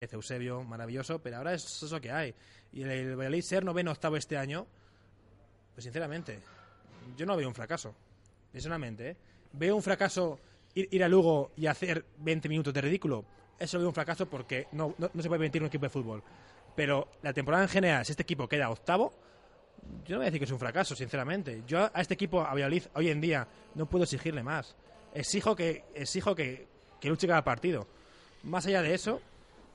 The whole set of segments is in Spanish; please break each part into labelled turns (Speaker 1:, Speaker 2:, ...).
Speaker 1: Eusebio, maravilloso, pero ahora es eso que hay. Y el, el Valladolid ser noveno octavo este año, pues sinceramente, yo no veo un fracaso. Personalmente, ¿eh? Veo un fracaso ir, a Lugo y hacer 20 minutos de ridículo. Eso lo veo un fracaso porque no, no, no se puede permitir un equipo de fútbol. Pero la temporada en general, si este equipo queda octavo, yo no voy a decir que es un fracaso, sinceramente. Yo a este equipo, a Valladolid, hoy en día, no puedo exigirle más. Exijo que, exijo que, que luche cada partido. Más allá de eso,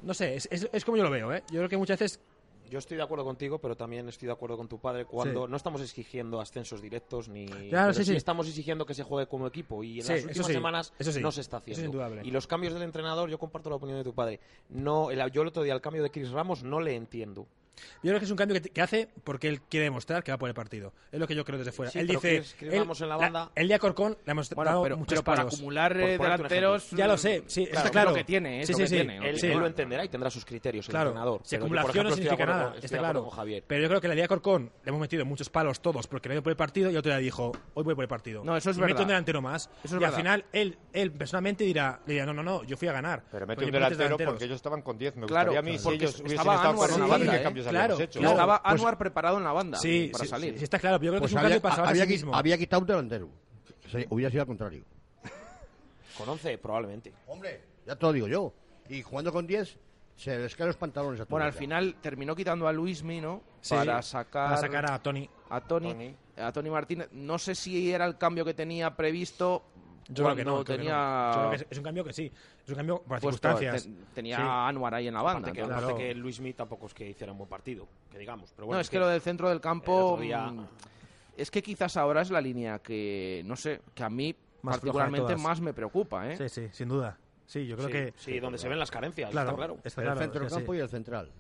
Speaker 1: no sé, es, es- es como yo lo veo, ¿eh? Yo creo que muchas veces
Speaker 2: Yo estoy de acuerdo contigo, pero también estoy de acuerdo con tu padre cuando
Speaker 1: Sí.
Speaker 2: no estamos exigiendo ascensos directos ni.
Speaker 1: Claro,
Speaker 2: pero
Speaker 1: sí, sí.
Speaker 2: estamos exigiendo que se juegue como equipo y en las últimas semanas no se está
Speaker 1: es
Speaker 2: haciendo.
Speaker 1: indudable.
Speaker 2: y los cambios del entrenador, yo comparto la opinión de tu padre. No, el- yo el otro día el cambio de Chris Ramos no le entiendo.
Speaker 1: Yo creo que es un cambio que, que hace porque él quiere demostrar que va por el partido. Es lo que yo creo desde fuera.
Speaker 2: Sí,
Speaker 1: él dice.
Speaker 2: Chris- Chris
Speaker 1: él-
Speaker 2: Ramos en la banda-
Speaker 1: el día Corcón le hemos
Speaker 3: Bueno,
Speaker 1: dado
Speaker 3: pero,
Speaker 1: muchos
Speaker 3: pero para
Speaker 1: palos.
Speaker 3: acumular eh, delanteros.
Speaker 1: Ya lo sé, sí,
Speaker 3: claro,
Speaker 1: está claro.
Speaker 3: Es lo que tiene, es
Speaker 1: Sí,
Speaker 3: lo
Speaker 1: sí,
Speaker 3: que
Speaker 1: sí.
Speaker 3: tiene. ¿no?
Speaker 2: Él,
Speaker 1: Sí.
Speaker 2: él lo entenderá y tendrá sus criterios, el
Speaker 1: Claro,
Speaker 2: entrenador.
Speaker 1: si
Speaker 2: Pero yo, por
Speaker 1: acumulación no
Speaker 2: ejemplo,
Speaker 1: significa nada,
Speaker 2: con-
Speaker 1: está claro.
Speaker 2: Javier.
Speaker 1: Pero yo creo que el día Corcón le hemos metido muchos palos todos porque le dio por el partido y otro día dijo, hoy voy por el partido.
Speaker 3: No, eso es
Speaker 1: y meto
Speaker 3: verdad.
Speaker 1: un delantero más.
Speaker 3: Eso es
Speaker 1: y al final él, él personalmente dirá, le dirá, no, no, no, yo fui a ganar.
Speaker 4: Pero mete un delantero porque ellos estaban con 10. Me
Speaker 3: Claro,
Speaker 4: gustaría a mí si ellos hubiesen estado con 11
Speaker 3: banda,
Speaker 4: cambios
Speaker 1: Claro,
Speaker 4: habíamos hecho.
Speaker 3: Y
Speaker 1: claro.
Speaker 3: estaba
Speaker 1: pues-
Speaker 3: Anwar preparado en la banda
Speaker 1: Sí,
Speaker 3: para
Speaker 1: sí,
Speaker 3: salir.
Speaker 1: sí, sí, está claro. pero Yo creo
Speaker 5: Pues
Speaker 1: que es un
Speaker 5: había, había
Speaker 1: mismo.
Speaker 5: había quitado un delantero. Se- hubiera sido al contrario.
Speaker 2: Con 11, probablemente.
Speaker 5: Hombre, ya te lo digo yo. Y jugando con 10, se les caen los pantalones a todos.
Speaker 3: Bueno, al final terminó quitando a Luis Mino
Speaker 1: Sí,
Speaker 3: para sacar,
Speaker 1: para sacar a Tony.
Speaker 3: a Tony,
Speaker 4: Tony.
Speaker 3: a Tony Martínez. No sé si era el cambio que tenía previsto
Speaker 1: Yo creo que no. creo que
Speaker 3: tenía
Speaker 1: no. Yo creo que es, un cambio que sí. Es un cambio por
Speaker 3: puesto-
Speaker 1: circunstancias.
Speaker 3: te- tenía
Speaker 1: Sí.
Speaker 3: a Anwar ahí en la banda.
Speaker 2: Aparte que,
Speaker 3: entonces-
Speaker 2: aparte
Speaker 1: Claro.
Speaker 2: que Luis Smith tampoco es que hiciera un buen partido, que digamos. Pero bueno,
Speaker 3: no, es que lo del centro del campo.
Speaker 2: el día-
Speaker 3: mm, Es que quizás ahora es la línea que, no sé, que a mí
Speaker 1: Más
Speaker 3: particularmente más me preocupa, ¿eh?
Speaker 1: Sí, sí, sin duda. Sí, yo creo
Speaker 2: sí,
Speaker 1: que.
Speaker 2: sí, donde se ven las carencias,
Speaker 1: Claro,
Speaker 2: está claro.
Speaker 1: está
Speaker 5: el
Speaker 1: claro,
Speaker 5: centro del campo
Speaker 1: sí.
Speaker 5: y el central.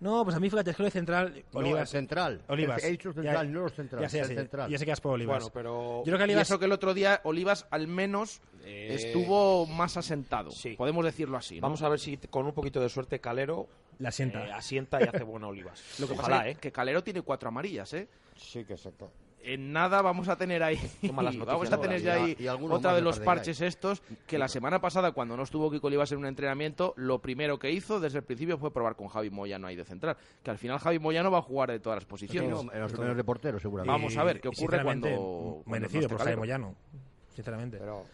Speaker 1: No, pues a mí fíjate, es que lo de central.
Speaker 5: No, el
Speaker 1: Olivas.
Speaker 5: central.
Speaker 1: Olivas.
Speaker 5: He dicho central, no los centrales,
Speaker 1: Ya sé, ya
Speaker 5: central.
Speaker 1: Ya sé que has por Olivas.
Speaker 2: Bueno, pero
Speaker 1: Yo creo que
Speaker 3: Y
Speaker 1: Olivas.
Speaker 3: eso que el otro día Olivas al menos
Speaker 2: Eh,
Speaker 3: estuvo más asentado.
Speaker 2: sí.
Speaker 3: Podemos decirlo así. ¿no?
Speaker 2: vamos a ver si con un poquito de suerte Calero
Speaker 1: La sienta.
Speaker 2: eh, asienta y hace buena Olivas.
Speaker 3: Lo que
Speaker 2: Ojalá,
Speaker 3: pasa es
Speaker 2: ¿eh?
Speaker 3: que Calero tiene cuatro amarillas, ¿eh?
Speaker 4: Sí, que exacto.
Speaker 3: En nada vamos a tener ahí.
Speaker 2: Noticias
Speaker 3: vamos a tener ya ahí
Speaker 5: Y- y algunos
Speaker 3: otra de los parches estos. Que la semana pasada, cuando no estuvo Kiko Olivas en un entrenamiento, lo primero que hizo desde el principio fue probar con Javi Moyano ahí de central. Que al final Javi Moyano va a jugar de todas las
Speaker 5: Sí,
Speaker 3: posiciones.
Speaker 5: no, en los primeros de portero, seguramente.
Speaker 3: Vamos a ver qué ocurre cuando- cuando
Speaker 1: Merecido
Speaker 3: no
Speaker 1: por
Speaker 3: Calero.
Speaker 1: Moyano. Sinceramente.
Speaker 4: Pero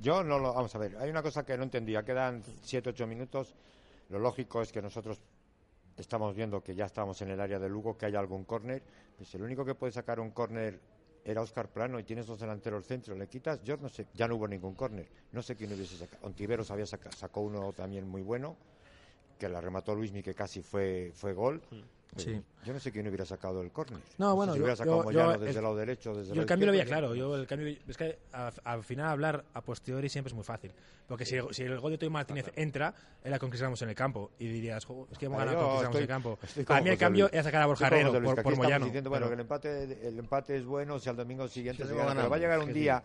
Speaker 4: yo no lo. Vamos a ver, hay una cosa que no entendía. Quedan 7-8 minutos. Lo lógico es que nosotros estamos viendo que ya estamos en el área de Lugo, que hay algún córner. Pues el único que puede sacar un córner era Oscar Plano y tienes dos delanteros centro. Le quitas, yo no sé, ya no hubo ningún córner. No sé quién hubiese sacado. Ontiveros había saca- sacó uno también muy bueno, que la remató Luismi, que casi fue, fue gol.
Speaker 1: Sí.
Speaker 4: Yo no sé quién hubiera sacado el córner.
Speaker 1: No,
Speaker 4: sé
Speaker 1: bueno,
Speaker 4: si
Speaker 1: yo-
Speaker 4: hubiera sacado
Speaker 1: yo- yo
Speaker 4: desde
Speaker 1: el-
Speaker 4: el lado derecho, desde
Speaker 1: Yo
Speaker 4: lado
Speaker 1: el cambio lo veía claro. Yo el cambio, es que al final hablar a posteriori siempre es muy fácil. Porque si, si el gol de Toy Martínez entra, era con Chris Ramos en el campo. Y dirías, "Jo, es que hemos
Speaker 4: Vale,
Speaker 1: ganado con Ramos en el campo. Para mí el
Speaker 4: José
Speaker 1: cambio
Speaker 4: Luis.
Speaker 1: era sacar a Borja Herrero por, por Moyano.
Speaker 4: diciendo, bueno,
Speaker 1: pero-
Speaker 4: que el empate, el empate es bueno, si al domingo siguiente
Speaker 5: Sí,
Speaker 4: se gana, pero va a llegar un
Speaker 5: sí.
Speaker 4: día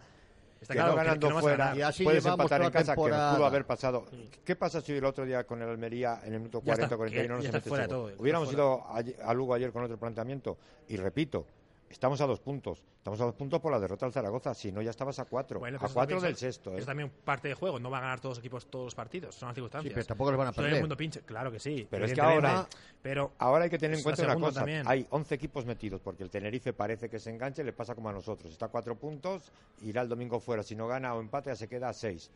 Speaker 1: Está
Speaker 4: que
Speaker 1: claro
Speaker 4: no
Speaker 1: que-
Speaker 4: ganando
Speaker 1: que no
Speaker 4: fuera,
Speaker 1: ganar.
Speaker 5: Y así
Speaker 4: puedes empatar en casa, que
Speaker 5: temporada.
Speaker 4: pudo haber pasado. ¿Qué pasa si el otro día con el Almería en el minuto
Speaker 1: Ya
Speaker 4: 40
Speaker 1: está,
Speaker 4: 41 no
Speaker 1: está
Speaker 4: mete Hubiéramos
Speaker 1: fuera.
Speaker 4: ido a, a Lugo ayer con otro planteamiento y repito, estamos a dos puntos. Estamos a dos puntos por la derrota al Zaragoza, si no ya estabas a cuatro.
Speaker 1: Bueno,
Speaker 4: a
Speaker 1: pues
Speaker 4: cuatro del sexto. ¿eh?
Speaker 1: Es también parte del juego. No van a ganar todos los equipos todos los partidos. Son las circunstancias.
Speaker 5: Sí, pero tampoco los van a
Speaker 1: Todo el
Speaker 5: perder.
Speaker 1: mundo pinche. Claro que sí.
Speaker 4: Pero es que ahora-
Speaker 1: Pero
Speaker 4: Ahora hay que tener en cuenta una cosa.
Speaker 1: también.
Speaker 4: Hay 11 equipos metidos porque el Tenerife parece que se enganche, le pasa como a nosotros. Está a cuatro puntos, irá el domingo fuera. Si no gana o empate, ya se queda a seis.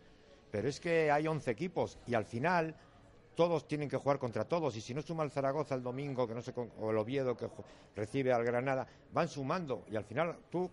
Speaker 4: Pero es que hay 11 equipos y al final todos tienen que jugar contra todos. Y si no suma el Zaragoza el domingo, que no sé, con- o el Oviedo que recibe al Granada, van sumando. Y al final tú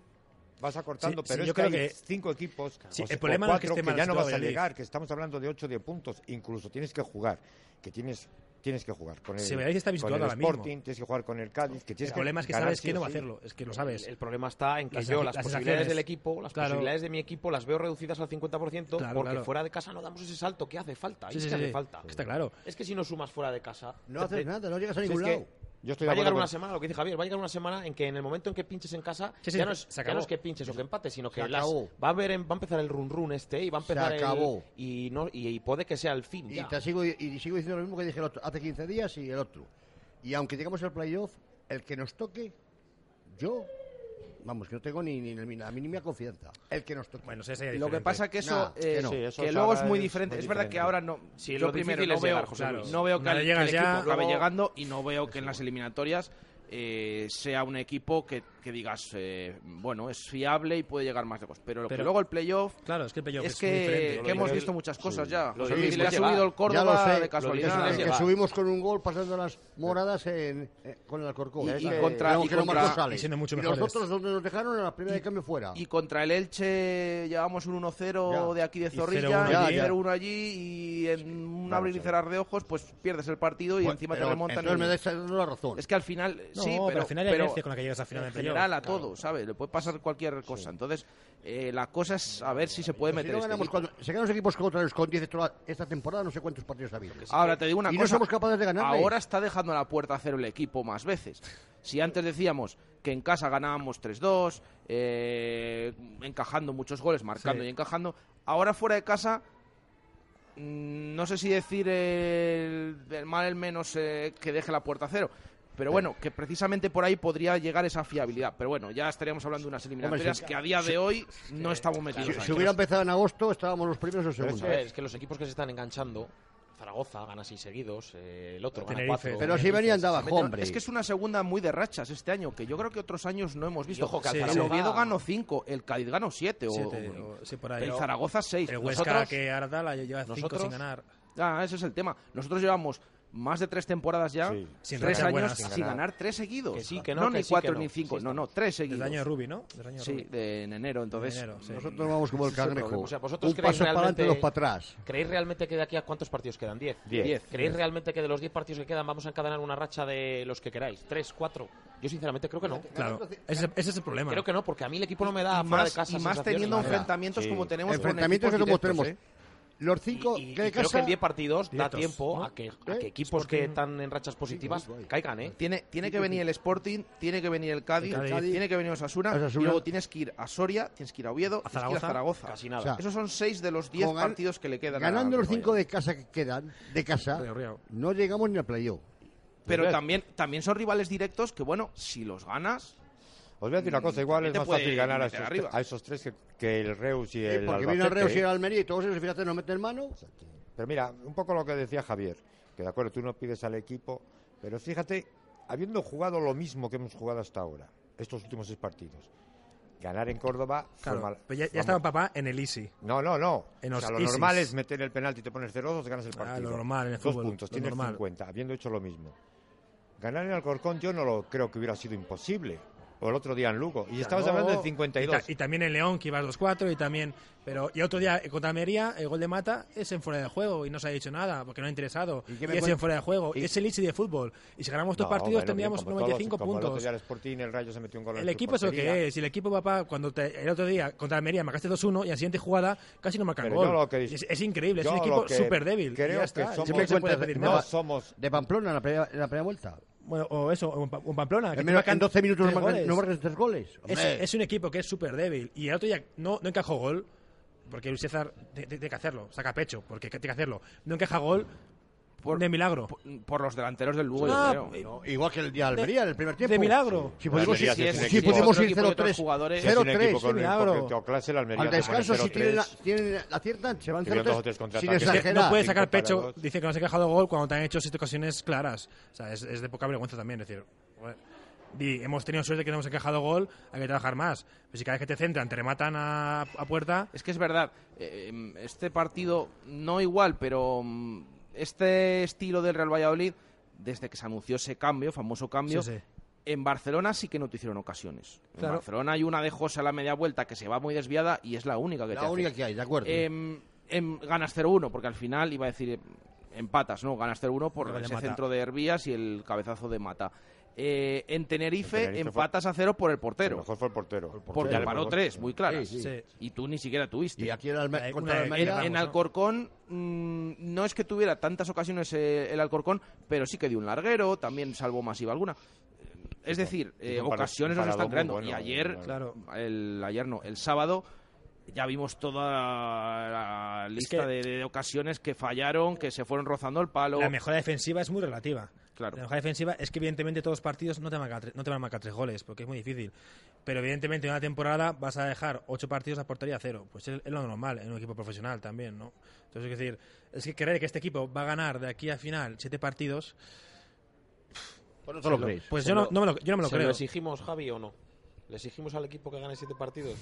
Speaker 4: vas acortando.
Speaker 1: Sí,
Speaker 4: pero
Speaker 1: sí,
Speaker 4: es
Speaker 1: yo
Speaker 4: que
Speaker 1: creo
Speaker 4: hay
Speaker 1: que-
Speaker 4: cinco equipos
Speaker 1: Sí,
Speaker 4: o
Speaker 1: el
Speaker 4: o
Speaker 1: problema no es que
Speaker 4: cuatro
Speaker 1: mal
Speaker 4: ya no vas a llegar, que estamos hablando de 8 o 10 puntos. Incluso tienes que jugar, que tienes tienes que jugar con el,
Speaker 1: está
Speaker 4: con el
Speaker 1: ahora mismo.
Speaker 4: Sporting, tienes que jugar con el Cádiz, que
Speaker 1: el
Speaker 4: tienes
Speaker 1: problema es que sabes que no va a hacerlo. Es que lo sabes.
Speaker 2: El problema está en que
Speaker 1: Las
Speaker 2: yo las
Speaker 1: las
Speaker 2: posibilidades del equipo, las
Speaker 1: Claro.
Speaker 2: posibilidades de mi equipo las veo reducidas al 50%
Speaker 1: Claro,
Speaker 2: porque
Speaker 1: claro.
Speaker 2: fuera de casa no damos ese salto que hace falta.
Speaker 1: Sí,
Speaker 2: es
Speaker 1: sí,
Speaker 2: que
Speaker 1: sí,
Speaker 2: hace falta.
Speaker 1: Está claro.
Speaker 2: Es que si no sumas fuera de casa,
Speaker 5: No
Speaker 2: te-
Speaker 5: haces
Speaker 2: te-
Speaker 5: nada, no llegas a ningún
Speaker 2: que
Speaker 5: lado.
Speaker 4: Yo estoy de
Speaker 2: va a llegar
Speaker 4: con-
Speaker 2: una semana, lo que dice Javier, va a llegar una semana en que en el momento en que pinches en casa,
Speaker 1: Sí, sí,
Speaker 2: ya, no es,
Speaker 1: se
Speaker 2: ya
Speaker 1: acabó.
Speaker 2: no es que pinches o que empates, sino que
Speaker 5: Se
Speaker 2: las-
Speaker 5: acabó.
Speaker 2: va a haber va a empezar el run run este y va a
Speaker 5: Se
Speaker 2: empezar el-
Speaker 5: acabó.
Speaker 2: y no y, y puede que sea el fin.
Speaker 5: Y
Speaker 2: ya.
Speaker 5: te sigo, y sigo diciendo lo mismo que dije el otro- hace 15 días y el otro. Y aunque llegamos al playoff, el que nos toque, yo Vamos, que no tengo ni, ni la mínima confianza. El que nos toque.
Speaker 1: Bueno, sí, sería
Speaker 3: Lo que pasa que eso,
Speaker 5: Nah, que
Speaker 3: eh,
Speaker 5: no.
Speaker 4: Sí, eso
Speaker 3: que luego es muy
Speaker 4: es
Speaker 3: diferente.
Speaker 4: muy
Speaker 3: es verdad que ahora no.
Speaker 2: Sí,
Speaker 3: yo
Speaker 2: lo
Speaker 3: primero
Speaker 2: es
Speaker 3: no veo,
Speaker 2: llegar, José
Speaker 3: claro,
Speaker 2: Luis.
Speaker 3: no veo que, el, que
Speaker 1: ya-
Speaker 3: equipo acabe
Speaker 6: Luego-
Speaker 3: llegando y no veo que en las eliminatorias eh, sea un equipo que, que digas, eh, bueno, es fiable y puede llegar más lejos. Pero, lo que
Speaker 1: Pero-
Speaker 3: luego el playoff
Speaker 1: Claro, es que el playoff
Speaker 3: es
Speaker 1: es,
Speaker 3: que,
Speaker 1: muy diferente.
Speaker 3: que hemos visto muchas cosas
Speaker 4: sí.
Speaker 3: ya.
Speaker 2: Lo
Speaker 3: O sea,
Speaker 2: difícil
Speaker 3: si le ha subido el Córdoba
Speaker 5: sé,
Speaker 3: de casualidad.
Speaker 2: es
Speaker 5: que subimos con un gol pasando las moradas en, eh, con el Alcorcón.
Speaker 3: Y-
Speaker 5: que-
Speaker 3: contra-
Speaker 5: no,
Speaker 3: y
Speaker 5: no
Speaker 3: contra-
Speaker 1: y siendo mucho mejores.
Speaker 5: nosotros donde nos dejaron en la primera de cambio fuera.
Speaker 3: Y contra el Elche llevamos un 1-0
Speaker 5: Ya.
Speaker 3: de aquí de Zorrilla,
Speaker 1: 0-1
Speaker 3: y
Speaker 5: allí.
Speaker 3: 0-1 allí, y en un abrir
Speaker 4: a
Speaker 3: y cerrar de ojos, pues pierdes el partido y encima te remontan. y-
Speaker 5: me la razón.
Speaker 3: Es que al final,
Speaker 1: No,
Speaker 3: sí,
Speaker 1: pero,
Speaker 3: pero,
Speaker 1: al final hay con la que llegas al final del playoff.
Speaker 3: General a todo, ¿sabes? Le puede pasar cualquier cosa. Entonces, eh, la cosa es a ver si se puede
Speaker 5: Si
Speaker 3: meter
Speaker 5: no
Speaker 3: este
Speaker 5: ganamos cuando, si ganamos equipos contra los con 10 toda esta temporada, no sé cuántos partidos ha habido.
Speaker 3: Ahora te digo una
Speaker 5: y
Speaker 3: cosa.
Speaker 5: no somos capaces de ganarle.
Speaker 3: Ahora está dejando la puerta a cero el equipo más veces. Si antes decíamos que en casa ganábamos 3-2, eh, encajando muchos goles, marcando
Speaker 1: Sí.
Speaker 3: y encajando, ahora fuera de casa, mm, no sé si decir el, el mal, el menos eh, que deje la puerta a cero. Pero bueno, que precisamente por ahí podría llegar esa fiabilidad. Pero bueno, ya estaríamos hablando de unas eliminatorias
Speaker 5: si-
Speaker 3: que a día de hoy no estamos metidos
Speaker 5: Si,
Speaker 3: ahí.
Speaker 5: si hubiera empezado en agosto, estábamos los primeros o segundos.
Speaker 2: que, es que los equipos que se están enganchando, Zaragoza gana seis seguidos, eh, el otro gana
Speaker 1: Tenerife.
Speaker 2: cuatro.
Speaker 5: Pero si venían de abajo, hombre.
Speaker 3: Es que es una segunda muy de rachas este año, que yo creo que otros años no hemos visto.
Speaker 2: ojo que
Speaker 1: Sí,
Speaker 3: el
Speaker 2: Zaragoza-
Speaker 3: Oviedo ganó 5, el Cádiz ganó 7,
Speaker 1: Siete, o- sí, por ahí.
Speaker 3: el Zaragoza 6.
Speaker 1: El Huesca,
Speaker 3: Nosotros,
Speaker 1: que ahora tal, lleva cinco
Speaker 2: nosotros-
Speaker 1: sin ganar.
Speaker 3: ah, ese es el tema. Nosotros llevamos más de tres temporadas ya,
Speaker 4: Sí.
Speaker 1: Sin
Speaker 3: tres años
Speaker 1: buenas.
Speaker 3: sin
Speaker 4: Sin
Speaker 3: ganar. tres seguidos.
Speaker 2: Que sí, que no, que
Speaker 3: ni
Speaker 2: sí,
Speaker 3: cuatro
Speaker 2: no.
Speaker 3: ni cinco,
Speaker 2: Sí,
Speaker 3: no, no, tres seguidos.
Speaker 1: año de Rubi, ¿no? Año de
Speaker 3: Sí,
Speaker 1: Rubi.
Speaker 3: de, en enero, entonces.
Speaker 1: De enero, sí.
Speaker 5: Nosotros vamos como el cangrejo.
Speaker 2: O sea, vosotros
Speaker 5: un
Speaker 2: creéis
Speaker 5: paso para adelante,
Speaker 2: realmente-
Speaker 5: dos para atrás.
Speaker 2: ¿Creéis realmente que de aquí a cuántos partidos quedan? ¿Diez?
Speaker 4: Diez.
Speaker 3: Diez.
Speaker 2: ¿Creéis realmente que de los 10 partidos que quedan vamos a encadenar una racha de los que queráis? ¿Tres, cuatro? Yo sinceramente creo que no.
Speaker 1: Claro, ese, ese es el problema.
Speaker 2: Creo que no, porque a mí el equipo no me da fuera
Speaker 3: más,
Speaker 2: de casa
Speaker 3: y más teniendo enfrentamientos como tenemos con
Speaker 5: Enfrentamientos que como tenemos. Los cinco
Speaker 2: Y, y
Speaker 5: que
Speaker 2: creo que en 10 partidos da tiempo
Speaker 1: ¿no?
Speaker 2: a que, a
Speaker 5: ¿Eh?
Speaker 2: que equipos que están en rachas positivas
Speaker 5: Sí, guay.
Speaker 2: caigan, ¿eh?
Speaker 3: Tiene, tiene que venir el Sporting, tiene que venir el Cádiz,
Speaker 1: El Cádiz.
Speaker 3: tiene que venir Osasuna,
Speaker 5: Osasuna.
Speaker 3: y luego tienes que ir a Soria, tienes que ir a Oviedo,
Speaker 1: A
Speaker 3: tienes que ir a
Speaker 1: Zaragoza.
Speaker 3: Zaragoza.
Speaker 2: Casi nada.
Speaker 5: O sea,
Speaker 3: Esos son seis de los diez
Speaker 5: Con gan-
Speaker 3: partidos que le quedan. a
Speaker 5: Ganando los cinco de casa que quedan, de casa,
Speaker 1: Río, Río.
Speaker 5: no llegamos ni al playoff.
Speaker 3: Pero
Speaker 4: Pues
Speaker 3: también, también son rivales directos que, bueno, si los ganas,
Speaker 4: Os voy a decir una cosa, igual es más fácil ganar a esos,
Speaker 3: arriba.
Speaker 4: a esos tres que, que el Reus y
Speaker 5: Sí,
Speaker 4: el
Speaker 5: porque viene el. Reus y el Almería y todos ellos, fíjate, no meten mano.
Speaker 4: Pero mira, un poco lo que decía Javier, que de acuerdo, tú no pides al equipo, pero fíjate, habiendo jugado lo mismo que hemos jugado hasta ahora, estos últimos seis partidos, ganar en Córdoba
Speaker 1: Claro,
Speaker 4: mal-
Speaker 1: pero ya, estaba papá en el Easy.
Speaker 4: No, no, no.
Speaker 1: En
Speaker 4: o sea,
Speaker 1: los
Speaker 4: lo normal es meter el penalti y te pones 0-2, ganas el
Speaker 1: Ah,
Speaker 4: partido.
Speaker 1: lo normal en el
Speaker 4: Dos
Speaker 1: fútbol,
Speaker 4: puntos,
Speaker 1: lo
Speaker 4: tienes
Speaker 1: normal.
Speaker 4: 50, habiendo hecho lo mismo. Ganar en Alcorcón yo no lo creo que hubiera sido imposible. O el otro día en Lugo. Y estabas
Speaker 1: No,
Speaker 4: hablando de
Speaker 1: Y,
Speaker 4: 52.
Speaker 1: ta- y también en León, que ibas 2-4, y también... Pero, y otro día, contra Almería, el gol de Mata es en fuera de juego, y no se ha dicho nada, porque no ha interesado.
Speaker 5: ¿Y
Speaker 1: Y, es en fuera de juego.
Speaker 5: y-
Speaker 1: Es el Easy de fútbol. Y si ganamos estos
Speaker 4: No,
Speaker 1: partidos,
Speaker 4: bueno,
Speaker 1: tendríamos
Speaker 4: como todos,
Speaker 1: 95
Speaker 4: como El otro
Speaker 1: puntos.
Speaker 4: día el Sporting, el Rayo se metió un gol en
Speaker 1: El
Speaker 4: su
Speaker 1: equipo es lo que es. Y el equipo, papá, cuando te- el otro día contra Almería marcaste 2-1 y en la siguiente jugada casi no marcan gol.
Speaker 4: lo que
Speaker 1: es, es increíble, es un equipo súper débil.
Speaker 4: creo
Speaker 1: y
Speaker 4: que
Speaker 1: está.
Speaker 4: somos-
Speaker 1: ¿Qué se puede
Speaker 5: cuentas de-
Speaker 1: pedir
Speaker 5: no,
Speaker 4: somos...
Speaker 5: De Pamplona en la primera, en la primera vuelta.
Speaker 1: Bueno, o eso, o en Pamplona. que
Speaker 5: En, menos- en 12 minutos no marcan, no marcan tres goles.
Speaker 1: Es, es un equipo que es súper débil. Y el otro día no, no encajó gol, porque Luis César tiene que hacerlo, saca pecho, porque tiene que hacerlo. No encaja gol
Speaker 3: Por-
Speaker 1: de milagro.
Speaker 3: por, por los delanteros del Lugo,
Speaker 1: Ah,
Speaker 3: yo creo.
Speaker 1: eh,
Speaker 5: No, igual que el día de Almería en el primer tiempo.
Speaker 1: de milagro.
Speaker 5: Si pudimos ir,
Speaker 4: sí es un
Speaker 5: si
Speaker 4: equipo-
Speaker 5: pudimos
Speaker 3: otro
Speaker 5: ir
Speaker 3: equipo de otros
Speaker 5: 0-3.
Speaker 3: jugadores.
Speaker 4: Si es un equipo
Speaker 5: 0-3.
Speaker 4: con,
Speaker 1: sí, milagro.
Speaker 4: clase, el Almería
Speaker 5: Al descanso, si
Speaker 4: 0-3.
Speaker 5: tienen la, tienen, la aciertan, se van
Speaker 4: Tuvieron
Speaker 5: 0-3
Speaker 4: dos o tres
Speaker 5: sin exagerar.
Speaker 1: no puede sacar pecho, dice que no se ha encajado gol cuando te han hecho siete ocasiones claras. O sea, es, es de poca vergüenza también. Es decir. Di, hemos tenido suerte que no hemos encajado gol, hay que trabajar más. Pero si cada vez que te centran te rematan a, a puerta,
Speaker 3: Es que es verdad, eh, em, este partido no igual, pero mm, este estilo del Real Valladolid, desde que se anunció ese cambio, famoso cambio,
Speaker 1: Sí, sí.
Speaker 3: en Barcelona sí que no te hicieron ocasiones. En
Speaker 1: Claro.
Speaker 3: Barcelona hay una de José a la media vuelta que se va muy desviada y es la única que te
Speaker 5: La
Speaker 3: hace.
Speaker 5: única que hay, de acuerdo.
Speaker 3: Em, em, ganas 0-1, porque al final iba a decir em, empatas, ¿no? Ganas 0-1 por ese
Speaker 1: Mata.
Speaker 3: centro de Herbías y el cabezazo de Mata. Eh, en Tenerife,
Speaker 4: En Tenerife
Speaker 3: empatas a cero por el
Speaker 4: El
Speaker 3: portero.
Speaker 4: mejor fue el portero.
Speaker 3: Porque
Speaker 4: Ya le
Speaker 3: paró tres, muy claras.
Speaker 5: Sí, sí.
Speaker 1: Sí.
Speaker 3: Y tú ni siquiera tuviste.
Speaker 5: y aquí el Alme-
Speaker 1: Hay
Speaker 5: contra
Speaker 1: una-
Speaker 5: el
Speaker 3: En.
Speaker 1: Vamos,
Speaker 3: en
Speaker 1: ¿no?
Speaker 3: Alcorcón mm, no es que tuviera tantas ocasiones eh, el Alcorcón, pero sí que dio un larguero, también salvó masiva alguna. Es decir, eh, ocasiones nos están creando.
Speaker 4: bueno,
Speaker 3: y ayer,
Speaker 1: Claro.
Speaker 3: el, ayer no, el sábado ya vimos toda la lista
Speaker 1: que-
Speaker 3: de, de ocasiones que fallaron, que se fueron rozando el palo.
Speaker 1: la mejora defensiva es muy relativa.
Speaker 3: Claro.
Speaker 1: La ventaja defensiva es que evidentemente todos los partidos no te, van a marcar, tre- no te van a marcar tres goles, porque es muy difícil. Pero evidentemente en una temporada vas a dejar ocho partidos a portería cero. Pues es, es lo normal en un equipo profesional también, ¿no? Entonces es decir, es que creer que este equipo va a ganar de aquí a final siete partidos,
Speaker 5: Pues no te lo creéis.
Speaker 1: pues yo no,
Speaker 2: lo-
Speaker 1: no me lo, yo no me lo
Speaker 2: ¿Se
Speaker 1: creo.
Speaker 2: lo exigimos, Javi, o no? ¿Le exigimos al equipo que gane siete partidos?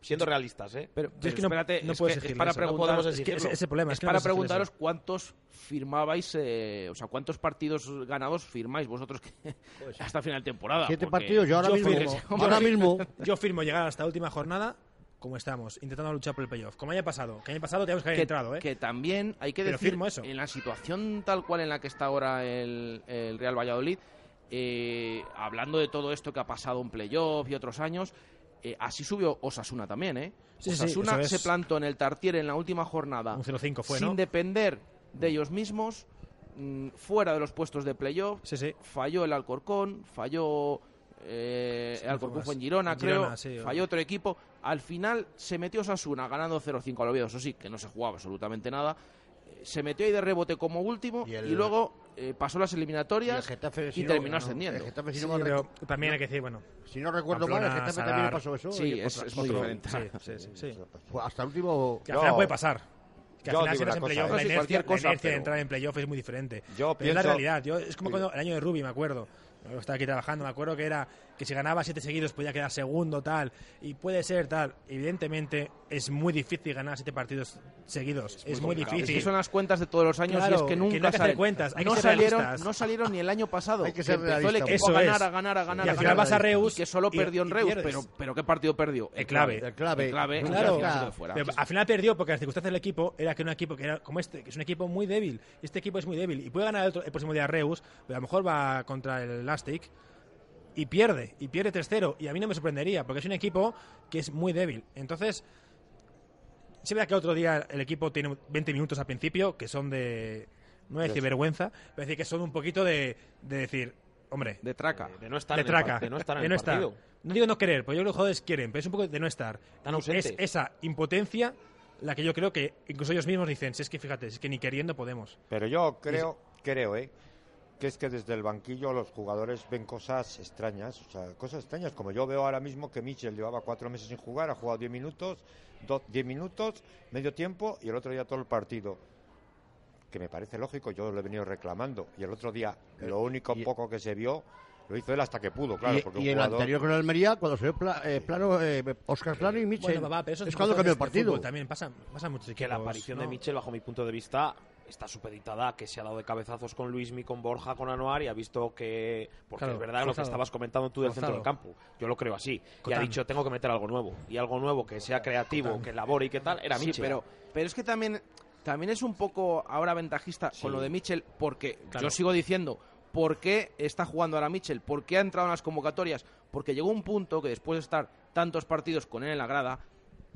Speaker 2: Siendo realistas, ¿eh?
Speaker 3: Pero,
Speaker 1: es que no-
Speaker 3: espérate,
Speaker 1: no
Speaker 3: es
Speaker 1: puedes
Speaker 3: que es para
Speaker 1: eso, no
Speaker 3: es que
Speaker 1: problema,
Speaker 3: es
Speaker 1: es que
Speaker 3: para preguntaros
Speaker 1: eso.
Speaker 3: cuántos firmabais, eh, o sea, cuántos partidos ganados firmáis vosotros que hasta final de temporada.
Speaker 5: Siete partidos, yo ahora
Speaker 1: yo
Speaker 5: mismo.
Speaker 1: firmo.
Speaker 5: yo ahora mismo.
Speaker 1: Yo firmo llegar hasta la última jornada como estamos, intentando luchar por el playoff. Como haya pasado, que haya pasado tenemos que haber
Speaker 3: que,
Speaker 1: entrado, ¿eh?
Speaker 3: que también hay que
Speaker 1: Pero
Speaker 3: decir,
Speaker 1: firmo eso.
Speaker 3: en la situación tal cual en la que está ahora el, el Real Valladolid, eh, hablando de todo esto que ha pasado en playoff y otros años, eh, así subió Osasuna también, ¿eh?
Speaker 1: Sí, sí, sí,
Speaker 3: Osasuna
Speaker 1: es.
Speaker 3: se plantó en el Tartier en la última jornada
Speaker 1: Un 0-5 fue,
Speaker 3: sin
Speaker 1: ¿no?
Speaker 3: depender de ellos mismos, mm, fuera de los puestos de playoff,
Speaker 1: Sí, sí.
Speaker 3: falló el Alcorcón, falló eh,
Speaker 1: Sí,
Speaker 3: el Alcorcón
Speaker 1: fue
Speaker 3: en. Girona,
Speaker 1: En
Speaker 3: creo,
Speaker 1: Girona,
Speaker 3: falló otro equipo. Al final se metió Sasuna ganando 0-5 al Oviedo, eso sí, que no se jugaba absolutamente nada. Eh, Se metió ahí de rebote como último
Speaker 5: Y
Speaker 3: luego eh, pasó las
Speaker 5: Y el
Speaker 3: eliminatorias
Speaker 5: Getafe, si
Speaker 3: y
Speaker 5: no-
Speaker 3: terminó
Speaker 5: no,
Speaker 3: ascendiendo.
Speaker 5: el Getafe, si
Speaker 1: Sí,
Speaker 5: no
Speaker 1: pero también hay que decir, bueno,
Speaker 5: si no recuerdo mal, el Getafe también
Speaker 1: Sadar.
Speaker 5: le pasó eso.
Speaker 3: Sí,
Speaker 5: y
Speaker 3: es-
Speaker 5: otra-
Speaker 3: es muy
Speaker 5: otro-
Speaker 3: diferente.
Speaker 1: sí, sí, sí, sí.
Speaker 5: Fue Hasta el último.
Speaker 1: Que al final puede pasar. Que al final
Speaker 4: digo
Speaker 1: si entras
Speaker 4: una
Speaker 1: en
Speaker 4: cosa,
Speaker 1: playoff, la inercia,
Speaker 3: cualquier
Speaker 1: la
Speaker 3: cosa,
Speaker 1: inercia de
Speaker 3: pero-
Speaker 1: entrar en playoff es muy diferente.
Speaker 4: Yo
Speaker 1: pero es la
Speaker 4: pienso-
Speaker 1: realidad. Yo, es como cuando el año de Rubi, me acuerdo. Yo estaba aquí trabajando, me acuerdo que era que si ganaba siete seguidos podía quedar segundo, tal. Y puede ser, tal. Evidentemente es muy difícil ganar siete partidos seguidos. Es, muy,
Speaker 3: Es
Speaker 1: difícil.
Speaker 3: que son las cuentas de todos los años
Speaker 1: Claro,
Speaker 3: y es que
Speaker 1: que no
Speaker 3: nunca
Speaker 1: hay que hacer
Speaker 3: salen.
Speaker 1: cuentas, hay que
Speaker 3: no
Speaker 1: ser
Speaker 3: salieron,
Speaker 1: realistas.
Speaker 3: no salieron ni el año pasado.
Speaker 5: Hay que ser
Speaker 3: empezó el equipo
Speaker 1: Eso
Speaker 3: a ganar,
Speaker 1: es.
Speaker 3: a ganar, a ganar,
Speaker 1: Y al final vas a
Speaker 3: y
Speaker 1: Reus
Speaker 3: que solo
Speaker 1: y-
Speaker 3: perdió en
Speaker 1: y
Speaker 3: Reus, pero, pero ¿qué partido perdió?
Speaker 1: El clave.
Speaker 5: El clave.
Speaker 3: El clave.
Speaker 1: Claro.
Speaker 3: y fuera.
Speaker 1: Pero al final perdió porque las circunstancias del equipo era que un equipo que era como este, que es un equipo muy débil. Este equipo es muy débil y puede ganar el, otro- el próximo día Reus, pero a lo mejor va contra el Elastic y pierde, y pierde 3-0. Y a mí no me sorprendería porque es un equipo que es muy débil. Entonces, se vea que otro día el equipo tiene 20 minutos al principio que son de. No voy a decir vergüenza, pero decir que son un poquito de, de decir, hombre,
Speaker 3: De traca.
Speaker 2: De no estar
Speaker 1: de
Speaker 2: en el
Speaker 1: traca,
Speaker 2: par- de no estar en
Speaker 1: de
Speaker 2: el
Speaker 1: no estar.
Speaker 2: partido.
Speaker 1: No digo no querer, porque yo creo que los jugadores quieren, pero es un poco de no estar. Es esa impotencia la que yo creo que incluso ellos mismos dicen, si es que fíjate, es que ni queriendo podemos.
Speaker 4: Pero yo creo, creo, ¿eh? Que es que desde el banquillo los jugadores ven cosas extrañas, o sea, cosas extrañas, como yo veo ahora mismo que Mitchell llevaba cuatro meses sin jugar, ha jugado 10 minutos, do- 10 minutos, medio tiempo y el otro día todo el partido. Que me parece lógico, yo lo he venido reclamando. Y el otro día, lo único
Speaker 5: y-
Speaker 4: poco que se vio, lo hizo él hasta que pudo, claro.
Speaker 5: y,
Speaker 4: porque
Speaker 5: y
Speaker 4: un
Speaker 5: en el anterior con el Almería, cuando se pla- eh, plano, eh, Oscar Plano y Michel.
Speaker 1: Bueno, papá, pero eso
Speaker 5: es cuando cambió el partido.
Speaker 1: fútbol También pasa, pasa muchos
Speaker 2: que la
Speaker 1: equipos,
Speaker 2: aparición
Speaker 1: ¿no?
Speaker 2: de Michel, bajo mi punto de vista, está supeditada a que se ha dado de cabezazos con Luismi, con Borja, con Anuar y ha visto que. Porque
Speaker 1: Claro,
Speaker 2: es verdad lo que estabas comentando tú del centro del campo. Yo lo creo así. Y ha
Speaker 1: Cotán.
Speaker 2: dicho, tengo que meter algo nuevo. Y algo nuevo que sea creativo, que elabore y que tal, era
Speaker 3: Sí,
Speaker 2: Michel.
Speaker 3: pero, pero es que también, también es un poco ahora ventajista con lo de Mitchell, porque
Speaker 1: Claro.
Speaker 3: yo sigo diciendo, ¿por qué está jugando ahora Mitchell? ¿Por qué ha entrado en las convocatorias? Porque llegó un punto que después de estar tantos partidos con él en la grada,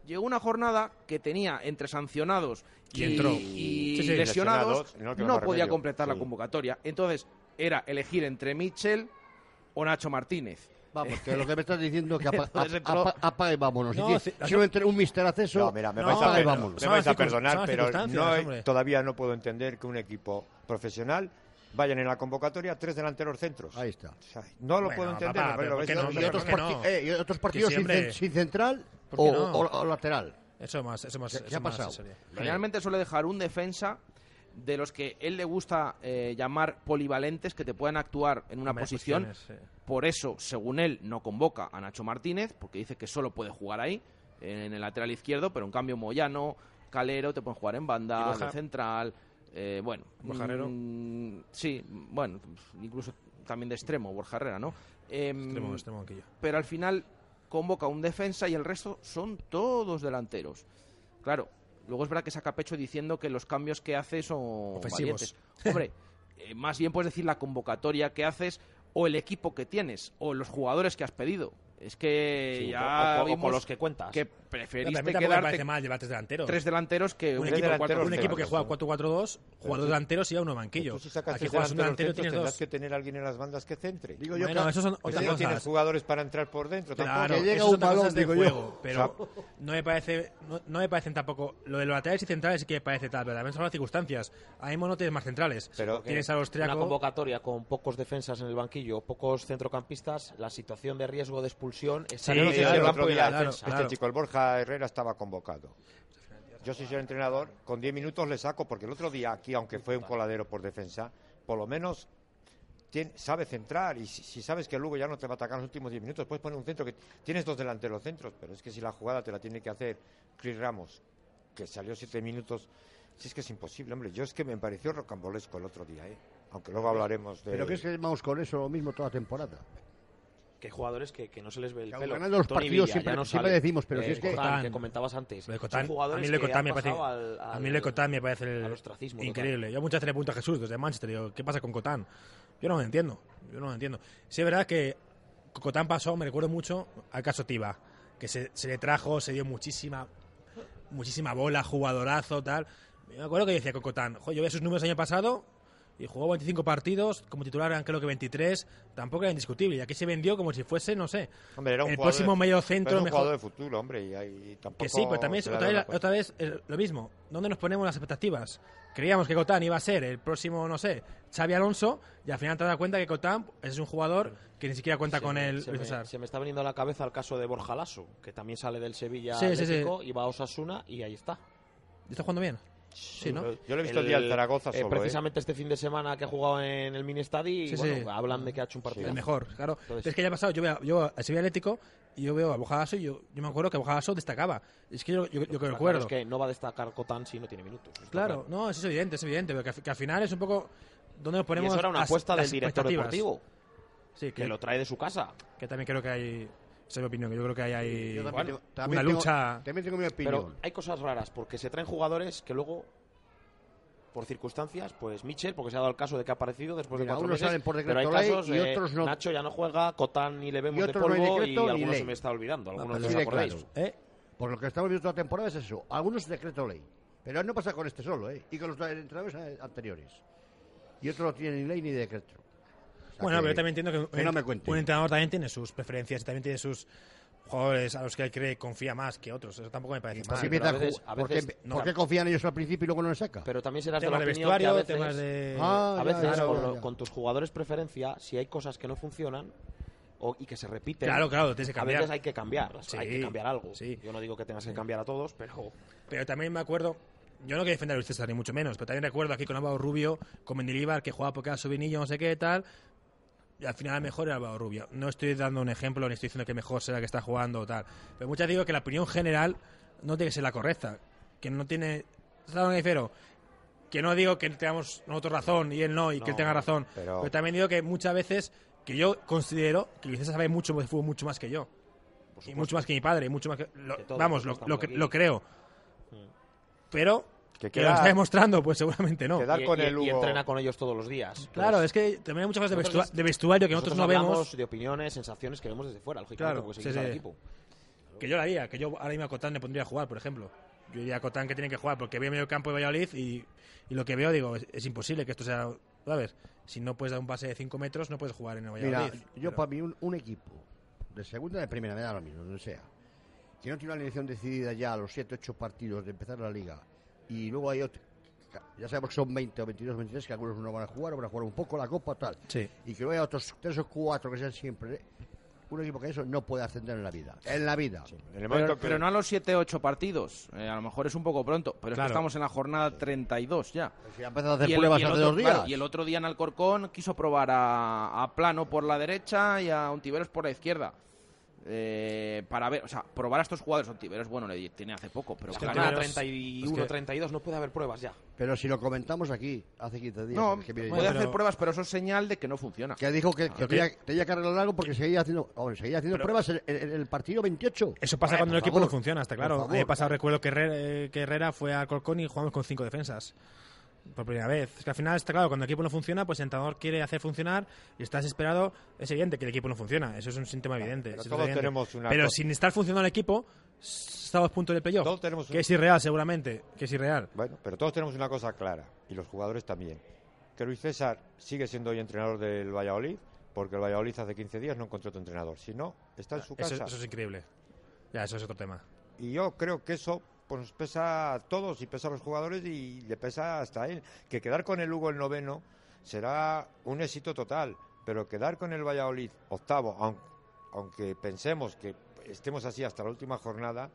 Speaker 3: llegó una jornada que tenía entre sancionados
Speaker 1: Y entró.
Speaker 3: y
Speaker 1: Sí, sí.
Speaker 3: lesionados,
Speaker 4: Lesionados, no
Speaker 3: podía
Speaker 4: remedio.
Speaker 3: completar la convocatoria. Entonces, era elegir entre Mitchell o Nacho Martínez.
Speaker 5: Vamos, que lo que me estás diciendo es que apa-
Speaker 3: entró-
Speaker 5: y vámonos.
Speaker 1: No,
Speaker 5: si, si no entre un mister acceso,
Speaker 4: No, mira, me
Speaker 1: No,
Speaker 4: vais a,
Speaker 5: y
Speaker 4: per-
Speaker 5: vámonos.
Speaker 4: me vais a perdonar, pero no todavía no puedo entender que un equipo profesional vayan en la convocatoria tres delanteros centros.
Speaker 5: ahí está.
Speaker 4: O sea, no lo
Speaker 1: Bueno,
Speaker 4: puedo entender.
Speaker 1: papá, pero
Speaker 5: Y otros, eh, y partidos sin,
Speaker 1: siempre-
Speaker 5: cen- sin central
Speaker 1: ¿Por qué
Speaker 5: o,
Speaker 1: no?
Speaker 5: o- o lateral.
Speaker 1: Eso más, eso más,
Speaker 5: ¿Qué- qué
Speaker 1: eso
Speaker 5: ha
Speaker 1: más
Speaker 5: pasado?
Speaker 1: sería.
Speaker 3: Generalmente suele dejar un defensa de los que él le gusta eh, llamar polivalentes que te puedan actuar en una posición.
Speaker 1: sí.
Speaker 3: Por eso, según él, no convoca a Nacho Martínez, porque dice que solo puede jugar ahí, en el lateral izquierdo, pero en cambio Moyano, Calero te pueden jugar en
Speaker 1: ¿Y
Speaker 3: banda, de central, eh, bueno.
Speaker 1: ¿Borja Herrero?
Speaker 3: mm, sí, bueno, incluso también de extremo, Borja Herrera, ¿no? Em,
Speaker 1: Extremo, extremo banquillo.
Speaker 3: pero al final convoca un defensa y el resto son todos delanteros. Claro, luego es verdad que saca pecho diciendo que los cambios que hace son
Speaker 1: Ofensivos.
Speaker 3: valientes. Hombre, eh, más bien puedes decir la convocatoria que haces o el equipo que tienes o los jugadores que has pedido. Es que
Speaker 2: Sí,
Speaker 3: ya
Speaker 2: o, o- o
Speaker 3: vimos
Speaker 2: con los que cuentas.
Speaker 3: que preferiste
Speaker 1: mí tampoco me
Speaker 3: quedarte
Speaker 1: parece mal llevar tres delanteros.
Speaker 3: tres delanteros que
Speaker 1: un
Speaker 3: un
Speaker 1: equipo, un
Speaker 4: que
Speaker 1: equipo que juega
Speaker 4: eso.
Speaker 1: 4-4-2, juega dos
Speaker 4: sí.
Speaker 1: delanteros y a uno banquillo.
Speaker 4: Tú si sacas
Speaker 1: Aquí juegas un delantero tienes
Speaker 4: tendrás
Speaker 1: dos.
Speaker 4: que tener alguien en las bandas que centre.
Speaker 5: Digo yo
Speaker 1: Bueno,
Speaker 5: que-
Speaker 1: eso son otras
Speaker 4: no tienes
Speaker 1: cosas.
Speaker 4: jugadores para entrar por dentro tampoco.
Speaker 1: Claro,
Speaker 5: Que llega un balón,
Speaker 1: cosas de
Speaker 5: digo yo.
Speaker 1: juego, pero no me parece no, no me parecen tampoco lo de los laterales y centrales sí que me parece tal, pero también son las circunstancias. Ahí mismo no tienes más centrales.
Speaker 4: Pero-
Speaker 1: tienes al
Speaker 2: Una
Speaker 1: austriaco
Speaker 2: convocatoria con pocos defensas en el banquillo, pocos centrocampistas, la situación de riesgo de expulsión está
Speaker 1: Sí,
Speaker 2: en
Speaker 4: Yo no
Speaker 2: el campo y la defensa.
Speaker 4: este chico, el Borja Herrera, estaba convocado. Yo soy el entrenador, con 10 minutos le saco, porque el otro día aquí, aunque fue un coladero por defensa, por lo menos tien- sabe centrar y si, sabes que luego ya no te va a atacar en los últimos 10 minutos, puedes poner un centro que tienes dos delanteros centros, pero es que si la jugada te la tiene que hacer Chris Ramos, que salió 7 minutos, si es que es imposible, hombre. Yo es que me pareció rocambolesco el otro día, ¿eh? aunque luego hablaremos de...
Speaker 5: Pero que es que vamos con eso lo mismo toda temporada.
Speaker 2: Que hay jugadores que, que no se les ve el
Speaker 5: Que
Speaker 2: pelo.
Speaker 5: ganando los
Speaker 2: Tony
Speaker 5: partidos
Speaker 2: Villa,
Speaker 5: siempre-
Speaker 2: ya no
Speaker 5: siempre decimos, pero si
Speaker 2: Eh,
Speaker 5: es que-
Speaker 2: Cotán,
Speaker 1: Cotán.
Speaker 2: que comentabas antes.
Speaker 1: Lo de Cotán, a
Speaker 2: jugadores
Speaker 1: mí
Speaker 2: que
Speaker 1: Cotán
Speaker 2: han
Speaker 1: me parece,
Speaker 2: pasado al-
Speaker 1: a mí lo de Cotán me parece el-
Speaker 2: al ostracismo total.
Speaker 1: increíble. Yo muchas veces le pregunto a Jesús desde Manchester, digo, ¿qué pasa con Cotán? Yo no lo entiendo, yo no lo entiendo. Sí es verdad que Cotán pasó, me recuerdo mucho al caso Tiba, que se, se le trajo, se dio muchísima muchísima bola, jugadorazo, tal. Me acuerdo que decía con Cotán, "Jo, yo veía sus números el año pasado y jugó 25 partidos, como titular eran creo que 23, tampoco era indiscutible. Y aquí se vendió como si fuese, no sé,
Speaker 4: Hombre, era un
Speaker 1: el próximo
Speaker 4: de-
Speaker 1: medio centro
Speaker 4: un
Speaker 1: mejor.
Speaker 4: jugador de futuro, hombre, y, ahí tampoco
Speaker 1: Que sí, pero también es otra vez, otra vez eh, lo mismo. ¿Dónde nos ponemos las expectativas? Creíamos que Cotán iba a ser el próximo, no sé, Xavi Alonso, y al final te das cuenta que Cotán es un jugador que ni siquiera cuenta
Speaker 2: Se
Speaker 1: con
Speaker 2: me-
Speaker 1: el
Speaker 2: se me, se me está viniendo a la cabeza el caso de Borja Lasso, que también sale del Sevilla
Speaker 1: Sí, sí, sí.
Speaker 2: Atlético y va a Osasuna y ahí está.
Speaker 1: ¿Está jugando bien? Sí, ¿no?
Speaker 4: Yo lo he visto el, día del Zaragoza
Speaker 2: eh,
Speaker 4: solo, ¿eh?
Speaker 2: precisamente este fin de semana que ha jugado en el mini y
Speaker 1: Sí,
Speaker 2: bueno,
Speaker 1: sí.
Speaker 2: hablan de que ha hecho un partido.
Speaker 1: El mejor, claro.
Speaker 2: Entonces-
Speaker 1: es que ya ha pasado, yo veo, yo a Sevilla Atlético y yo veo a Bojadaso y yo, yo me acuerdo que Bojadaso destacaba. Es que yo, yo, yo que
Speaker 2: Está claro,
Speaker 1: recuerdo.
Speaker 2: es que no va a destacar Cotán si no tiene minutos. está
Speaker 1: Claro, no, eso es evidente, es evidente, pero que, al- que al final es un poco donde nos
Speaker 2: Y
Speaker 1: ponemos
Speaker 2: eso era una apuesta
Speaker 1: las
Speaker 2: del director deportivo,
Speaker 1: Sí,
Speaker 2: que
Speaker 1: que,
Speaker 2: lo trae de su casa.
Speaker 1: que también creo que hay, esa es mi opinión, que yo creo que hay, hay
Speaker 5: también
Speaker 1: bueno,
Speaker 5: tengo- también
Speaker 1: una
Speaker 5: tengo-
Speaker 1: lucha...
Speaker 5: También tengo mi opinión.
Speaker 2: Pero hay cosas raras, porque se traen jugadores que luego, por circunstancias, pues Michel, porque se ha dado el caso de que ha aparecido después
Speaker 5: Mira,
Speaker 2: de cuatro
Speaker 5: unos
Speaker 2: meses,
Speaker 5: salen por
Speaker 2: pero hay
Speaker 5: decreto ley
Speaker 2: casos,
Speaker 5: y
Speaker 2: eh,
Speaker 5: otros no.
Speaker 2: Nacho ya no juega, Cotán ni le vemos de
Speaker 5: otros no hay
Speaker 2: polvo
Speaker 5: decreto
Speaker 2: y
Speaker 5: ni
Speaker 2: algunos
Speaker 5: ley.
Speaker 2: se me está olvidando, algunos
Speaker 5: Así
Speaker 2: no os
Speaker 5: de
Speaker 2: acordáis.
Speaker 5: claro.
Speaker 1: ¿Eh?
Speaker 5: Por lo que estamos viendo toda temporada es eso. Algunos decreto ley. Pero no pasa con este solo, ¿eh? Y con los entrenadores anteriores. Y otros no tienen ni ley ni decreto. O sea
Speaker 1: Bueno,
Speaker 5: que-
Speaker 1: pero yo también entiendo que,
Speaker 5: que no
Speaker 1: un-
Speaker 5: me
Speaker 1: un entrenador también tiene sus preferencias y también tiene sus jugadores a los que él cree confía más que otros. Eso tampoco me parece
Speaker 5: ¿Por
Speaker 1: mal.
Speaker 2: a
Speaker 5: empieza a
Speaker 2: veces- a
Speaker 5: ¿Por qué-
Speaker 2: veces-
Speaker 5: por
Speaker 2: no.
Speaker 5: qué confían ellos al principio y luego no les saca?
Speaker 2: Pero también serás de la opinión que a
Speaker 1: vestuario,
Speaker 2: veces,
Speaker 1: temas de...
Speaker 5: Ah,
Speaker 2: a veces
Speaker 5: ya,
Speaker 2: con,
Speaker 5: ya,
Speaker 2: lo-
Speaker 5: ya.
Speaker 2: con tus jugadores preferencia, si hay cosas que no funcionan o, y que se repiten,
Speaker 1: Claro, claro, tienes que
Speaker 2: a
Speaker 1: cambiar.
Speaker 2: veces hay que cambiar,
Speaker 1: Sí,
Speaker 2: hay que cambiar algo.
Speaker 1: sí.
Speaker 2: Yo no digo que tengas que cambiar a todos, pero
Speaker 1: Pero también me acuerdo, yo no quiero defender a Luis César ni mucho menos, pero también recuerdo aquí con Álvaro Rubio, con Mendilibar, que jugaba porque era subinillo, no sé qué tal, al final mejor era Álvaro Rubio. No estoy dando un ejemplo ni estoy diciendo que mejor será que está jugando o tal, pero muchas digo que la opinión general no tiene que ser la correcta, que no tiene... ¿Sabes lo que no digo que tengamos nosotros razón y él no, y que él tenga razón,
Speaker 4: pero-
Speaker 1: pero... también digo que muchas veces que yo considero que César sabe mucho de fútbol, mucho más que yo. Y mucho más que mi padre, y mucho más que... lo-
Speaker 2: Que
Speaker 1: vamos, lo, lo, creo. Pero
Speaker 4: Que
Speaker 1: que lo
Speaker 4: queda-
Speaker 1: está demostrando, pues seguramente no.
Speaker 4: Quedar
Speaker 2: y,
Speaker 4: con
Speaker 2: y-
Speaker 4: el
Speaker 2: y
Speaker 4: Lugo-
Speaker 2: entrena con ellos todos los días.
Speaker 1: Claro, es que también hay muchas cosas de,
Speaker 2: Nosotros-
Speaker 1: vestua- de vestuario que nosotros, no
Speaker 2: hablamos
Speaker 1: vemos.
Speaker 2: de opiniones, sensaciones que vemos desde fuera, lógicamente,
Speaker 1: Claro,
Speaker 2: porque
Speaker 1: sí,
Speaker 2: seguimos al
Speaker 1: sí.
Speaker 2: equipo.
Speaker 1: Que yo lo haría, que yo ahora mismo a Cotán le pondría a jugar, por ejemplo. Yo diría a Cotán que tiene que jugar porque veo medio campo de Valladolid y, y lo que veo, digo, es, es imposible que esto sea. A ver, si no puedes dar un pase de 5 metros, no puedes jugar en el
Speaker 5: Mira,
Speaker 1: Valladolid.
Speaker 5: yo
Speaker 1: Pero-
Speaker 5: para mí un, un equipo de segunda de primera, me da lo mismo, donde sea, que no tiene una elección decidida ya a los 7, 8 partidos de empezar la liga y luego hay otro, ya sabemos que son 20 o 22, 23, que algunos no van a jugar o van a jugar un poco la copa tal,
Speaker 1: Sí.
Speaker 5: y que luego hay otros 3 o 4 que sean siempre, un equipo que eso no puede ascender en la vida, en la vida.
Speaker 4: En el momento
Speaker 3: Pero,
Speaker 4: que-
Speaker 3: pero no a los 7-8 partidos. Eh, a lo mejor es un poco pronto. Pero es que estamos en la jornada 32 ya.
Speaker 5: Si ha empezado a hacer
Speaker 3: Y el,
Speaker 5: pruebas
Speaker 3: y el
Speaker 5: hace
Speaker 3: otro,
Speaker 5: dos días.
Speaker 3: claro, y el otro día en Alcorcón quiso probar a, a Plano por la derecha y a Ontiveros por la izquierda. Eh, para ver, o sea, probar a estos jugadores. Ontiveros, bueno, le tiene hace poco, pero
Speaker 2: Es
Speaker 1: que Ontiveros-
Speaker 2: 31,
Speaker 1: es que-
Speaker 2: 32, no puede haber pruebas ya.
Speaker 5: Pero si lo comentamos aquí hace 15 días.
Speaker 3: no,
Speaker 5: que viene
Speaker 3: puede
Speaker 5: ya.
Speaker 1: pero-
Speaker 3: hacer pruebas, pero eso es señal de que no funciona.
Speaker 5: que dijo que, que
Speaker 1: Lo que-
Speaker 5: tenía, tenía que arreglar algo porque seguía haciendo, hombre, seguía haciendo
Speaker 1: Pero-
Speaker 5: pruebas en, en- en el partido 28.
Speaker 1: Eso pasa cuando el equipo no funciona, está claro.
Speaker 5: favor.
Speaker 1: He pasado, recuerdo que Herrera, eh, que Herrera fue a Corcón y jugamos con cinco defensas. Por primera vez. Es que al final está claro, cuando el equipo no funciona, pues el entrenador quiere hacer funcionar y estás desesperado. Es evidente que el equipo no funciona. Eso es un síntoma evidente.
Speaker 4: pero todos
Speaker 1: evidente.
Speaker 4: tenemos una
Speaker 1: Pero sin estar funcionando el equipo, está a dos puntos del playoff.
Speaker 4: Todos tenemos
Speaker 1: Que
Speaker 4: un-
Speaker 1: es irreal, seguramente. Que es irreal.
Speaker 4: Bueno, pero todos tenemos una cosa clara, y los jugadores también. Que Luis César sigue siendo hoy entrenador del Valladolid, porque el Valladolid hace 15 días no encontró otro entrenador. Si no, está en su
Speaker 1: Eso,
Speaker 4: casa.
Speaker 1: eso es increíble. Ya, eso es otro tema.
Speaker 4: Y yo creo que eso pues nos pesa a todos y pesa a los jugadores y le pesa hasta a él. Que quedar con el Lugo el noveno será un éxito total, pero quedar con el Valladolid octavo, aun- aunque pensemos que estemos así hasta la última jornada,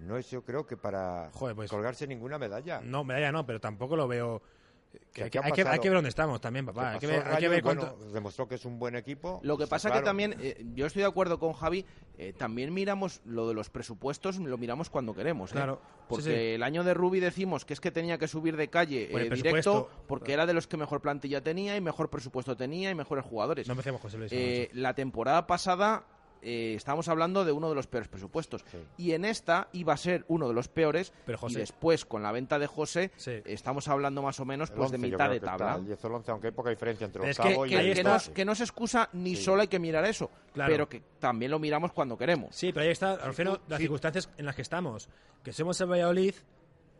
Speaker 4: no es yo creo que para
Speaker 1: Joder, pues-
Speaker 4: colgarse ninguna medalla.
Speaker 1: No, medalla no, pero tampoco lo veo. que
Speaker 4: ¿Qué
Speaker 1: hay, que,
Speaker 4: ha
Speaker 1: hay, que, hay que ver dónde estamos también,
Speaker 4: ¿Qué
Speaker 1: papá. Hay que ver, hay que ver
Speaker 4: bueno,
Speaker 1: cuánto.
Speaker 4: demostró que es un buen equipo.
Speaker 3: Lo que pasa que
Speaker 4: claro.
Speaker 3: también, eh, yo estoy de acuerdo con Javi, eh, también miramos lo de los presupuestos, lo miramos cuando queremos. ¿eh?
Speaker 1: Claro,
Speaker 3: Porque
Speaker 1: sí.
Speaker 3: el año de Rubi decimos que es que tenía que subir de calle
Speaker 1: Por
Speaker 3: eh, directo porque era de los que mejor plantilla tenía y mejor presupuesto tenía y mejores jugadores.
Speaker 1: No empecemos, José Luis.
Speaker 3: Eh, la temporada pasada eh, estábamos hablando de uno de los peores presupuestos.
Speaker 4: Sí.
Speaker 3: Y en esta iba a ser uno de los peores.
Speaker 1: Pero, José-
Speaker 3: y después, con la venta de José,
Speaker 1: Sí.
Speaker 3: estamos hablando más o menos pues, de
Speaker 4: 11 yo
Speaker 3: mitad de
Speaker 4: está,
Speaker 3: tabla.
Speaker 4: el 10 o el 11, aunque hay poca diferencia entre
Speaker 1: es que-
Speaker 4: octavo y
Speaker 3: Que, no, es- que no se excusa ni
Speaker 4: Sí.
Speaker 3: solo hay que mirar eso,
Speaker 1: Claro.
Speaker 3: pero que también lo miramos cuando queremos.
Speaker 1: Sí, pero ahí está, al final, las circunstancias en las que estamos. Que somos el Valladolid,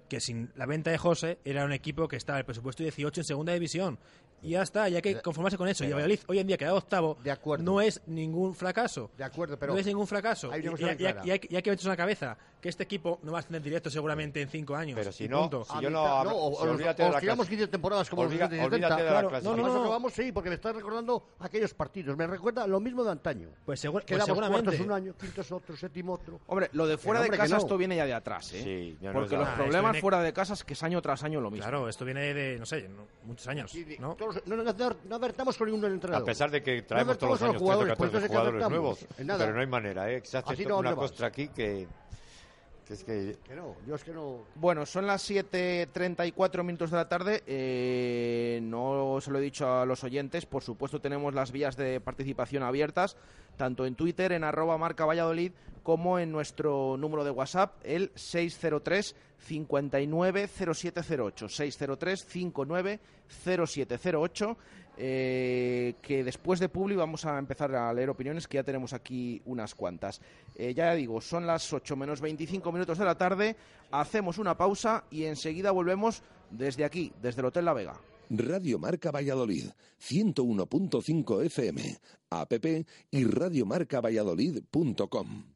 Speaker 1: que sin la venta de José era un equipo que estaba en el presupuesto 18 en segunda división. Y ya está, y hay que conformarse con eso. Y el Valladolid hoy en día quedado octavo
Speaker 5: De acuerdo.
Speaker 1: no es ningún fracaso.
Speaker 5: De acuerdo, pero
Speaker 1: no es ningún fracaso.
Speaker 5: hay
Speaker 1: Y, y- y- y hay, y hay que meterse en la cabeza que este equipo no va a tener directo seguramente en cinco años.
Speaker 4: Pero si
Speaker 1: Y
Speaker 4: no,
Speaker 1: punto.
Speaker 4: si yo no hablo-
Speaker 5: o,
Speaker 4: si
Speaker 5: o
Speaker 4: olvídate de la
Speaker 5: tiramos
Speaker 4: clase-
Speaker 5: 15 temporadas como
Speaker 4: Olvida-
Speaker 5: los 70 y
Speaker 4: olvídate
Speaker 5: 70.
Speaker 4: de la
Speaker 1: Claro, no, no, no.
Speaker 5: vamos, sí, porque me estás recordando aquellos partidos. Me recuerda lo mismo de antaño.
Speaker 1: Pues, seguro, pues seguramente.
Speaker 5: un año, quintos otro, séptimo otro.
Speaker 3: Hombre, lo de fuera
Speaker 5: no,
Speaker 3: de casa
Speaker 5: no.
Speaker 3: esto viene ya de atrás, ¿eh?
Speaker 4: Sí, ya no
Speaker 3: Porque los problemas
Speaker 1: esto viene-
Speaker 3: fuera de casa es que es año tras año lo mismo.
Speaker 1: Claro, esto viene de, no sé, no- muchos años.
Speaker 5: De-
Speaker 1: ¿no?
Speaker 5: todos- no, no, avertamos con ningún entrenador.
Speaker 4: A pesar de que traemos
Speaker 5: No
Speaker 4: todos los años 13 o
Speaker 5: jugadores,
Speaker 4: 14
Speaker 5: pues entonces, ¿qué
Speaker 4: jugadores nuevos,
Speaker 5: nada.
Speaker 4: pero no hay manera, ¿eh? Se hace una costra aquí que, que es que
Speaker 5: Que no, yo es que no.
Speaker 3: Bueno, son las 7.34 minutos de la tarde. eh, no se lo he dicho a los oyentes. Por supuesto, tenemos las vías de participación abiertas, tanto en Twitter, en arroba marca Valladolid, como en nuestro número de WhatsApp, el 603 590708. 603 590708. Eh, que después de Publi vamos a empezar a leer opiniones, que ya tenemos aquí unas cuantas. Eh, ya digo, son las 8 menos 25 minutos de la tarde, hacemos una pausa y enseguida volvemos desde aquí, desde el Hotel La Vega.
Speaker 7: Radio Marca Valladolid, 101.5 FM, app y radiomarcavalladolid.com.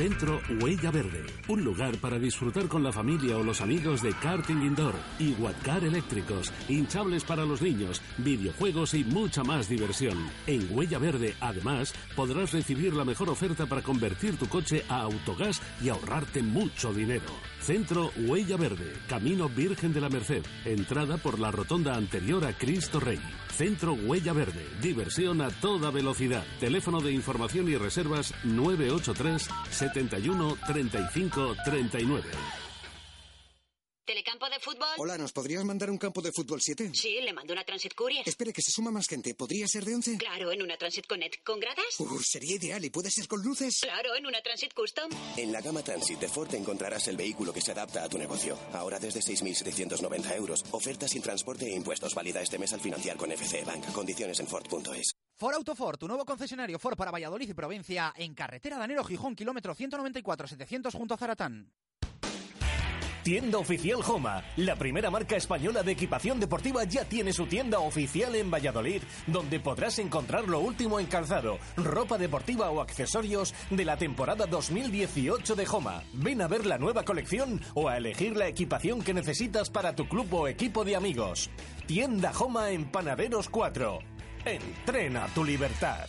Speaker 8: Centro Huella Verde, un lugar para disfrutar con la familia o los amigos de karting indoor y Watcar eléctricos, hinchables para los niños, videojuegos y mucha más diversión. En Huella Verde, además, podrás recibir la mejor oferta para convertir tu coche a autogás y ahorrarte mucho dinero. Centro Huella Verde, Camino Virgen de la Merced, entrada por la rotonda anterior a Cristo Rey. Centro Huella Verde, diversión a toda velocidad. Teléfono de información y reservas 983 71 35 39.
Speaker 9: ¿Telecampo de fútbol?
Speaker 10: Hola, ¿nos podrías mandar un campo de fútbol 7?
Speaker 9: Sí, le mando una Transit Courier.
Speaker 10: Espere, que se suma más gente. ¿Podría ser de 11?
Speaker 9: Claro, en una Transit Connect. ¿Con gradas?
Speaker 10: Uh, sería ideal. ¿Y puede ser con luces?
Speaker 9: Claro, en una Transit Custom.
Speaker 11: En la gama Transit de Ford encontrarás el vehículo que se adapta a tu negocio. Ahora desde 6.790 euros. Oferta sin transporte e impuestos. Válida este mes al financiar con FC Bank. Condiciones en Ford.es.
Speaker 12: Ford Autoford, tu nuevo concesionario Ford para Valladolid y provincia, en carretera Danero Gijón, kilómetro 194-700 junto a Zaratán.
Speaker 13: Tienda oficial Joma, la primera marca española de equipación deportiva, ya tiene su tienda oficial en Valladolid, donde podrás encontrar lo último en calzado, ropa deportiva o accesorios de la temporada 2018 de Joma. Ven a ver la nueva colección o a elegir la equipación que necesitas para tu club o equipo de amigos. Tienda Joma en Panaderos 4. Entrena tu libertad.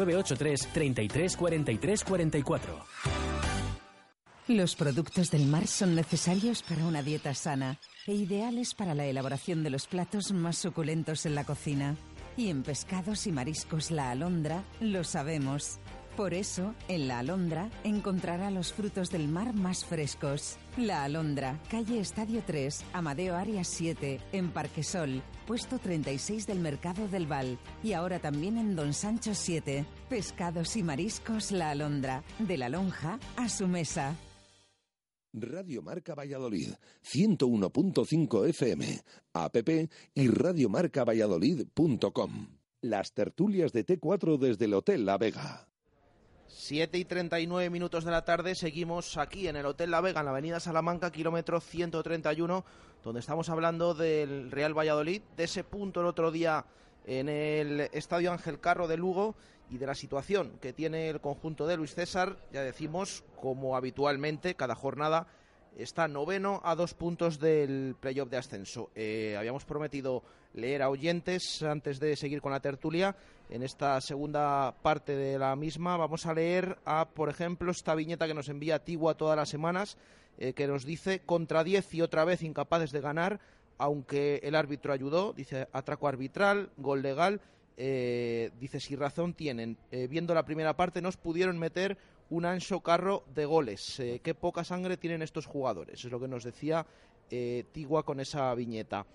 Speaker 14: 983 33 43 44.
Speaker 15: Los productos del mar son necesarios para una dieta sana e ideales para la elaboración de los platos más suculentos en la cocina. Y en pescados y mariscos La Alondra lo sabemos. Por eso, en La Alondra encontrará los frutos del mar más frescos. La Alondra, calle Estadio 3, Amadeo Arias 7, en Parquesol, puesto 36 del Mercado del Val. Y ahora también en Don Sancho 7. Pescados y mariscos La Alondra, de la lonja a su mesa.
Speaker 7: Radio Marca Valladolid, 101.5 FM, app y radiomarcavalladolid.com. Las tertulias de T4 desde el Hotel La Vega.
Speaker 3: 7 y 39 minutos de la tarde, seguimos aquí en el Hotel La Vega, en la avenida Salamanca, kilómetro 131, donde estamos hablando del Real Valladolid, de ese punto el otro día en el Estadio Ángel Carro de Lugo y de la situación que tiene el conjunto de Luis César, ya decimos, como habitualmente, cada jornada está noveno a dos puntos del playoff de ascenso. Eh, habíamos prometido leer a oyentes antes de seguir con la tertulia. En esta segunda parte de la misma vamos a leer a, por ejemplo, esta viñeta que nos envía Tigua todas las semanas, eh, que nos dice contra 10 y otra vez incapaces de ganar, aunque el árbitro ayudó, dice atraco arbitral, gol legal. eh, dice si razón tienen. Viendo la primera parte nos pudieron meter un ancho carro de goles. Eh, qué poca sangre tienen estos jugadores. Es lo que nos decía eh, Tigua con esa viñeta.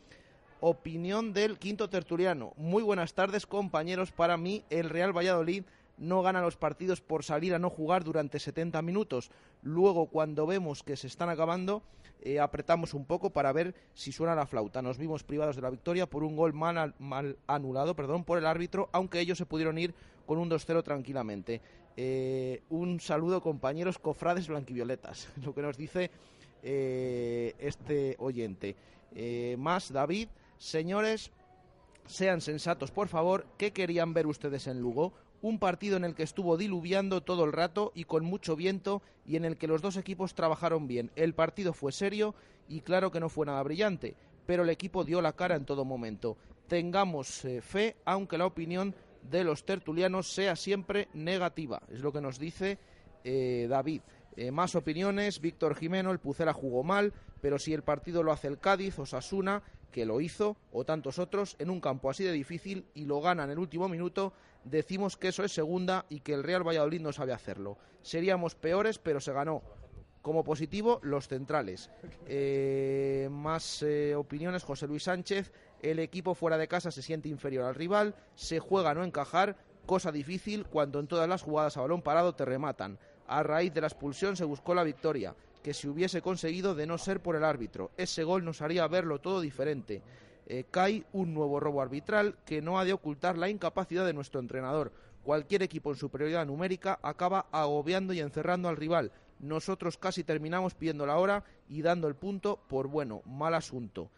Speaker 3: Opinión del quinto tertuliano. Muy buenas tardes, compañeros. Para mí, el Real Valladolid no gana los partidos por salir a no jugar durante 70 minutos. Luego, cuando vemos que se están acabando, eh, apretamos un poco para ver si suena la flauta. Nos vimos privados de la victoria por un gol mal, al- mal anulado perdón, por el árbitro, aunque ellos se pudieron ir con un 2-0 tranquilamente. Eh, un saludo, compañeros cofrades blanquivioletas, lo que nos dice eh, este oyente. Eh, más, David, señores, sean sensatos, por favor. ¿Qué querían ver ustedes en Lugo? Un partido en el que estuvo diluviando todo el rato y con mucho viento y en el que los dos equipos trabajaron bien. El partido fue serio y claro que no fue nada brillante, pero el equipo dio la cara en todo momento. Tengamos fe, aunque la opinión de los tertulianos sea siempre negativa. Es lo que nos dice eh, David. Eh, más opiniones, Víctor Jimeno, el Pucela jugó mal, pero si el partido lo hace el Cádiz o Sasuna, que lo hizo, o tantos otros, en un campo así de difícil y lo gana en el último minuto, decimos que eso es segunda y que el Real Valladolid no sabe hacerlo. Seríamos peores, pero se ganó. Como positivo, los centrales. Eh, más opiniones, José Luis Sánchez. El equipo fuera de casa se siente inferior al rival, se juega a no encajar, cosa difícil cuando en todas las jugadas a balón parado te rematan. A raíz de la expulsión se buscó la victoria, que se hubiese conseguido de no ser por el árbitro. Ese gol nos haría verlo todo diferente. Eh, cae un nuevo robo arbitral que no ha de ocultar la incapacidad de nuestro entrenador. Cualquier equipo en superioridad numérica acaba agobiando y encerrando al rival. Nosotros casi terminamos pidiendo la hora y dando el punto por bueno, mal asunto.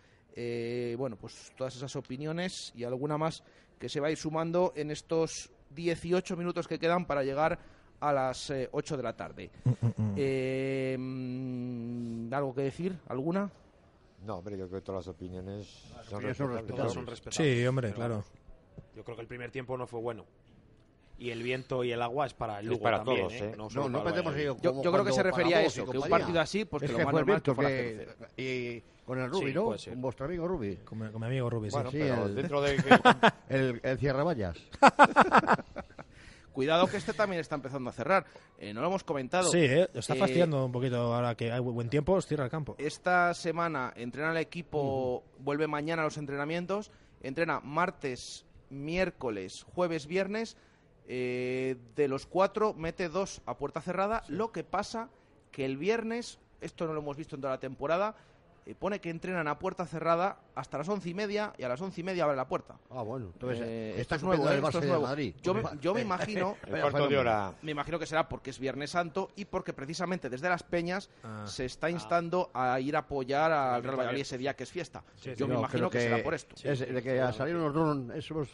Speaker 3: Eh, bueno, pues todas esas opiniones y alguna más que se va a ir sumando en estos 18 minutos que quedan para llegar a las eh, 8 de la tarde. Eh, mm, ¿Algo que decir? ¿Alguna?
Speaker 4: No, hombre, yo creo que todas las opiniones son
Speaker 5: opiniones son
Speaker 4: respetables.
Speaker 2: Son respetables.
Speaker 1: Sí, hombre,
Speaker 2: Pero
Speaker 1: claro.
Speaker 2: Yo creo que el primer tiempo no fue bueno. Y el viento y el agua es para el
Speaker 4: Es
Speaker 2: Lugo
Speaker 4: para
Speaker 2: también,
Speaker 4: todos,
Speaker 2: ¿eh?
Speaker 4: ¿eh?
Speaker 5: No,
Speaker 2: solo
Speaker 5: no
Speaker 2: para
Speaker 5: que
Speaker 3: Yo, yo creo que se refería a eso, que un partido así, pues
Speaker 5: es
Speaker 3: que
Speaker 5: que
Speaker 3: lo más normal que fuera
Speaker 5: que,
Speaker 3: 0-0.
Speaker 5: y con el Rubi,
Speaker 2: Sí,
Speaker 5: ¿no? Con vuestro amigo Rubi.
Speaker 1: Con, mi- con mi amigo.
Speaker 4: Bueno,
Speaker 5: Sí,
Speaker 4: pero
Speaker 5: el-
Speaker 4: dentro de que...
Speaker 5: El, el cierravallas.
Speaker 3: cuidado que este también está empezando a cerrar. Eh, no lo hemos comentado.
Speaker 1: Sí, eh, está
Speaker 3: Eh,
Speaker 1: fastidiando un poquito ahora que hay bu- buen tiempo, os cierra el campo.
Speaker 3: Esta semana entrena el equipo, vuelve mañana a los entrenamientos, entrena martes, miércoles, jueves, viernes. eh, de los cuatro mete dos a puerta cerrada. Lo que pasa que el viernes, esto no lo hemos visto en toda la temporada, eh, pone que entrenan a puerta cerrada hasta las once y media y a las once y media abre la puerta.
Speaker 5: Ah, bueno, entonces
Speaker 3: Eh, esto es nuevo, ¿eh?
Speaker 5: el
Speaker 3: Esto es nuevo.
Speaker 5: Madrid.
Speaker 3: Yo, me- yo me imagino...
Speaker 4: El cuarto de hora.
Speaker 3: Me imagino que será porque es Viernes Santo y porque precisamente desde Las Peñas
Speaker 1: Ah.
Speaker 3: se está instando a ir a apoyar al Real Valladolid ese día que es fiesta. yo me
Speaker 5: No,
Speaker 3: imagino que, será por esto.
Speaker 5: Es de que a salir los drones, esos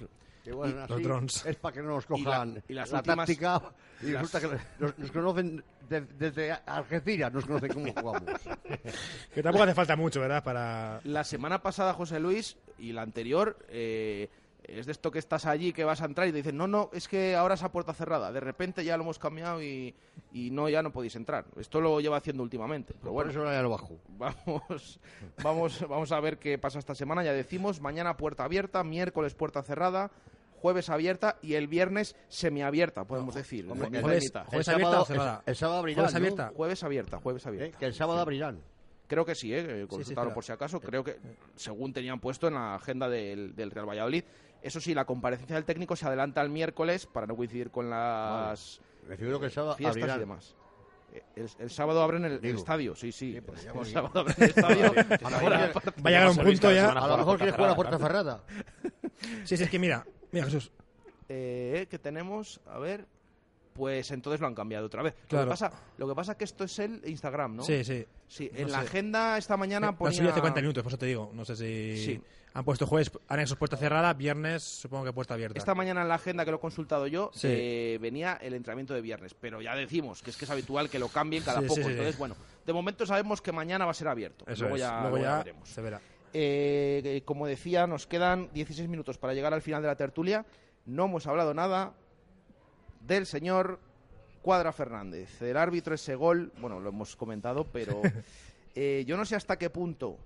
Speaker 5: que
Speaker 3: Y-
Speaker 5: así,
Speaker 3: los drones.
Speaker 5: es para que no nos
Speaker 3: Y la-
Speaker 5: cojan
Speaker 3: y las
Speaker 5: la
Speaker 3: últimas-
Speaker 5: táctica y
Speaker 3: las-
Speaker 5: resulta que nos, nos conocen de- desde Algeciras, nos conocen cómo jugamos.
Speaker 1: Que tampoco hace falta mucho, ¿verdad? Para...
Speaker 3: La semana pasada, José Luis, y la anterior, eh, es de esto que estás allí, que vas a entrar y te dicen, no, no, es que ahora es a puerta cerrada. De repente ya lo hemos cambiado y, y no, ya no podéis entrar. Esto lo lleva haciendo últimamente. Pero bueno,
Speaker 5: eso ya lo bajo.
Speaker 3: Vamos, vamos, vamos a ver qué pasa esta semana. Ya decimos, mañana puerta abierta, miércoles puerta cerrada, jueves abierta y el viernes semiabierta, podemos decir.
Speaker 5: hombre,
Speaker 3: y
Speaker 5: jueves- jueves El abierta sábado- el- el sábado abrirán,
Speaker 3: Jueves
Speaker 5: ¿no?
Speaker 3: abierta, jueves abierta, jueves abierta.
Speaker 5: que el sábado
Speaker 3: Sí.
Speaker 5: abrirán.
Speaker 3: Creo que sí, ¿eh?
Speaker 5: sí,
Speaker 3: por si acaso. Creo que, según tenían puesto en la agenda del, del Real Valladolid. Eso sí, la comparecencia del técnico se adelanta al miércoles para no coincidir con las
Speaker 5: Me figuro que el sábado
Speaker 3: fiestas
Speaker 5: abrirán.
Speaker 3: y demás. Eh, El, el sábado abren el, el estadio, sí, sí.
Speaker 5: pues
Speaker 3: el sábado abren el estadio.
Speaker 5: A lo mejor
Speaker 3: Ahora,
Speaker 5: quiere-
Speaker 3: aparte-
Speaker 1: Va a llegar un punto ya.
Speaker 5: A lo mejor quieres jugar a puerta cerrada.
Speaker 1: Sí, sí, es que mira, mira Jesús.
Speaker 3: eh, que tenemos, a ver, pues entonces lo han cambiado otra vez. Lo, que pasa, lo que pasa es que esto es el Instagram, ¿no?
Speaker 1: Sí, sí.
Speaker 3: Sí,
Speaker 1: No
Speaker 3: en la
Speaker 1: sé.
Speaker 3: agenda esta mañana
Speaker 1: Lo han
Speaker 3: ponía...
Speaker 1: hace 40 minutos, por eso te digo. No sé si
Speaker 3: Sí.
Speaker 1: han puesto jueves, anexos puerta cerrada, viernes supongo que puerta abierta.
Speaker 3: Esta mañana en la agenda que lo he consultado yo
Speaker 1: Sí.
Speaker 3: eh, venía el entrenamiento de viernes, pero ya decimos que es que es habitual que lo cambien cada
Speaker 1: Sí,
Speaker 3: poco. Entonces, bueno, de momento sabemos que mañana va a ser abierto.
Speaker 1: Eso
Speaker 3: luego
Speaker 1: es.
Speaker 3: ya,
Speaker 1: Luego
Speaker 3: luego ya
Speaker 1: ya
Speaker 3: veremos.
Speaker 1: se verá.
Speaker 3: Eh, eh, como decía, nos quedan 16 minutos para llegar al final de la tertulia. No hemos hablado nada del señor Cuadra Fernández. El árbitro ese gol, bueno, lo hemos comentado, pero eh, yo no sé hasta qué punto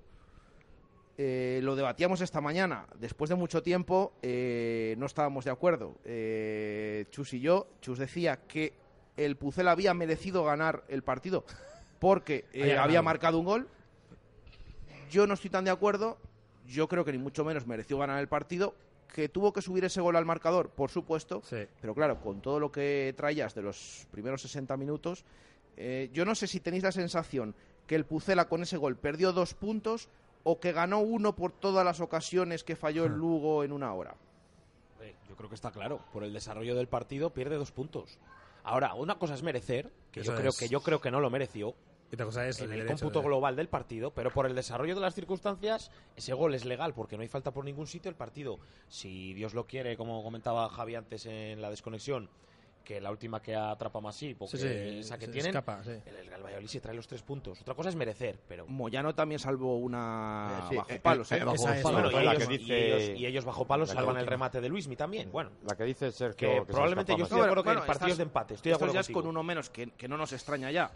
Speaker 3: eh, lo debatíamos esta mañana. Después de mucho tiempo eh, no estábamos de acuerdo. Eh, Chus y yo, Chus decía que el Pucel había merecido ganar el partido porque
Speaker 1: Había
Speaker 3: marcado un gol. Yo no estoy tan de acuerdo. Yo creo que ni mucho menos mereció ganar el partido. Que tuvo que subir ese gol al marcador, por supuesto. Pero claro, con todo lo que traías de los primeros 60 minutos, eh, yo no sé si tenéis la sensación que el Pucela con ese gol perdió dos puntos o que ganó uno por todas las ocasiones que falló el Lugo en una hora.
Speaker 2: Eh, Yo creo que está claro. Por el desarrollo del partido pierde dos puntos. Ahora, una cosa es merecer, que
Speaker 1: Eso
Speaker 2: yo creo
Speaker 1: es.
Speaker 2: que yo creo que no lo mereció.
Speaker 1: Y otra cosa es
Speaker 2: en el cómputo
Speaker 1: de-
Speaker 2: global del partido, pero por el desarrollo de las circunstancias, ese gol es legal porque no hay falta por ningún sitio. El partido, si Dios lo quiere, como comentaba Javi antes en la desconexión, que la última que atrapa Masip, porque
Speaker 1: Sí, sí,
Speaker 2: esa que
Speaker 1: se
Speaker 2: tienen,
Speaker 1: escapa, sí.
Speaker 2: el, el Valladolid se trae los tres puntos. Otra cosa es merecer, pero
Speaker 3: Moyano también salvó una
Speaker 2: sí,
Speaker 3: bajo
Speaker 2: eh,
Speaker 3: palos.
Speaker 2: bajo
Speaker 3: Esa es.
Speaker 2: palos.
Speaker 4: Bueno,
Speaker 2: y ellos-
Speaker 4: que
Speaker 2: y
Speaker 4: dice-
Speaker 2: ellos- y ellos bajo palos
Speaker 4: que
Speaker 2: salvan el remate de Luismi también. Bueno,
Speaker 4: La que dice Sergio.
Speaker 2: que probablemente yo
Speaker 4: más.
Speaker 2: estoy de acuerdo que
Speaker 3: Bueno,
Speaker 2: en partidos
Speaker 3: estás-
Speaker 2: de empate. Estoy de acuerdo
Speaker 3: ya es con uno menos, que, que no nos extraña ya.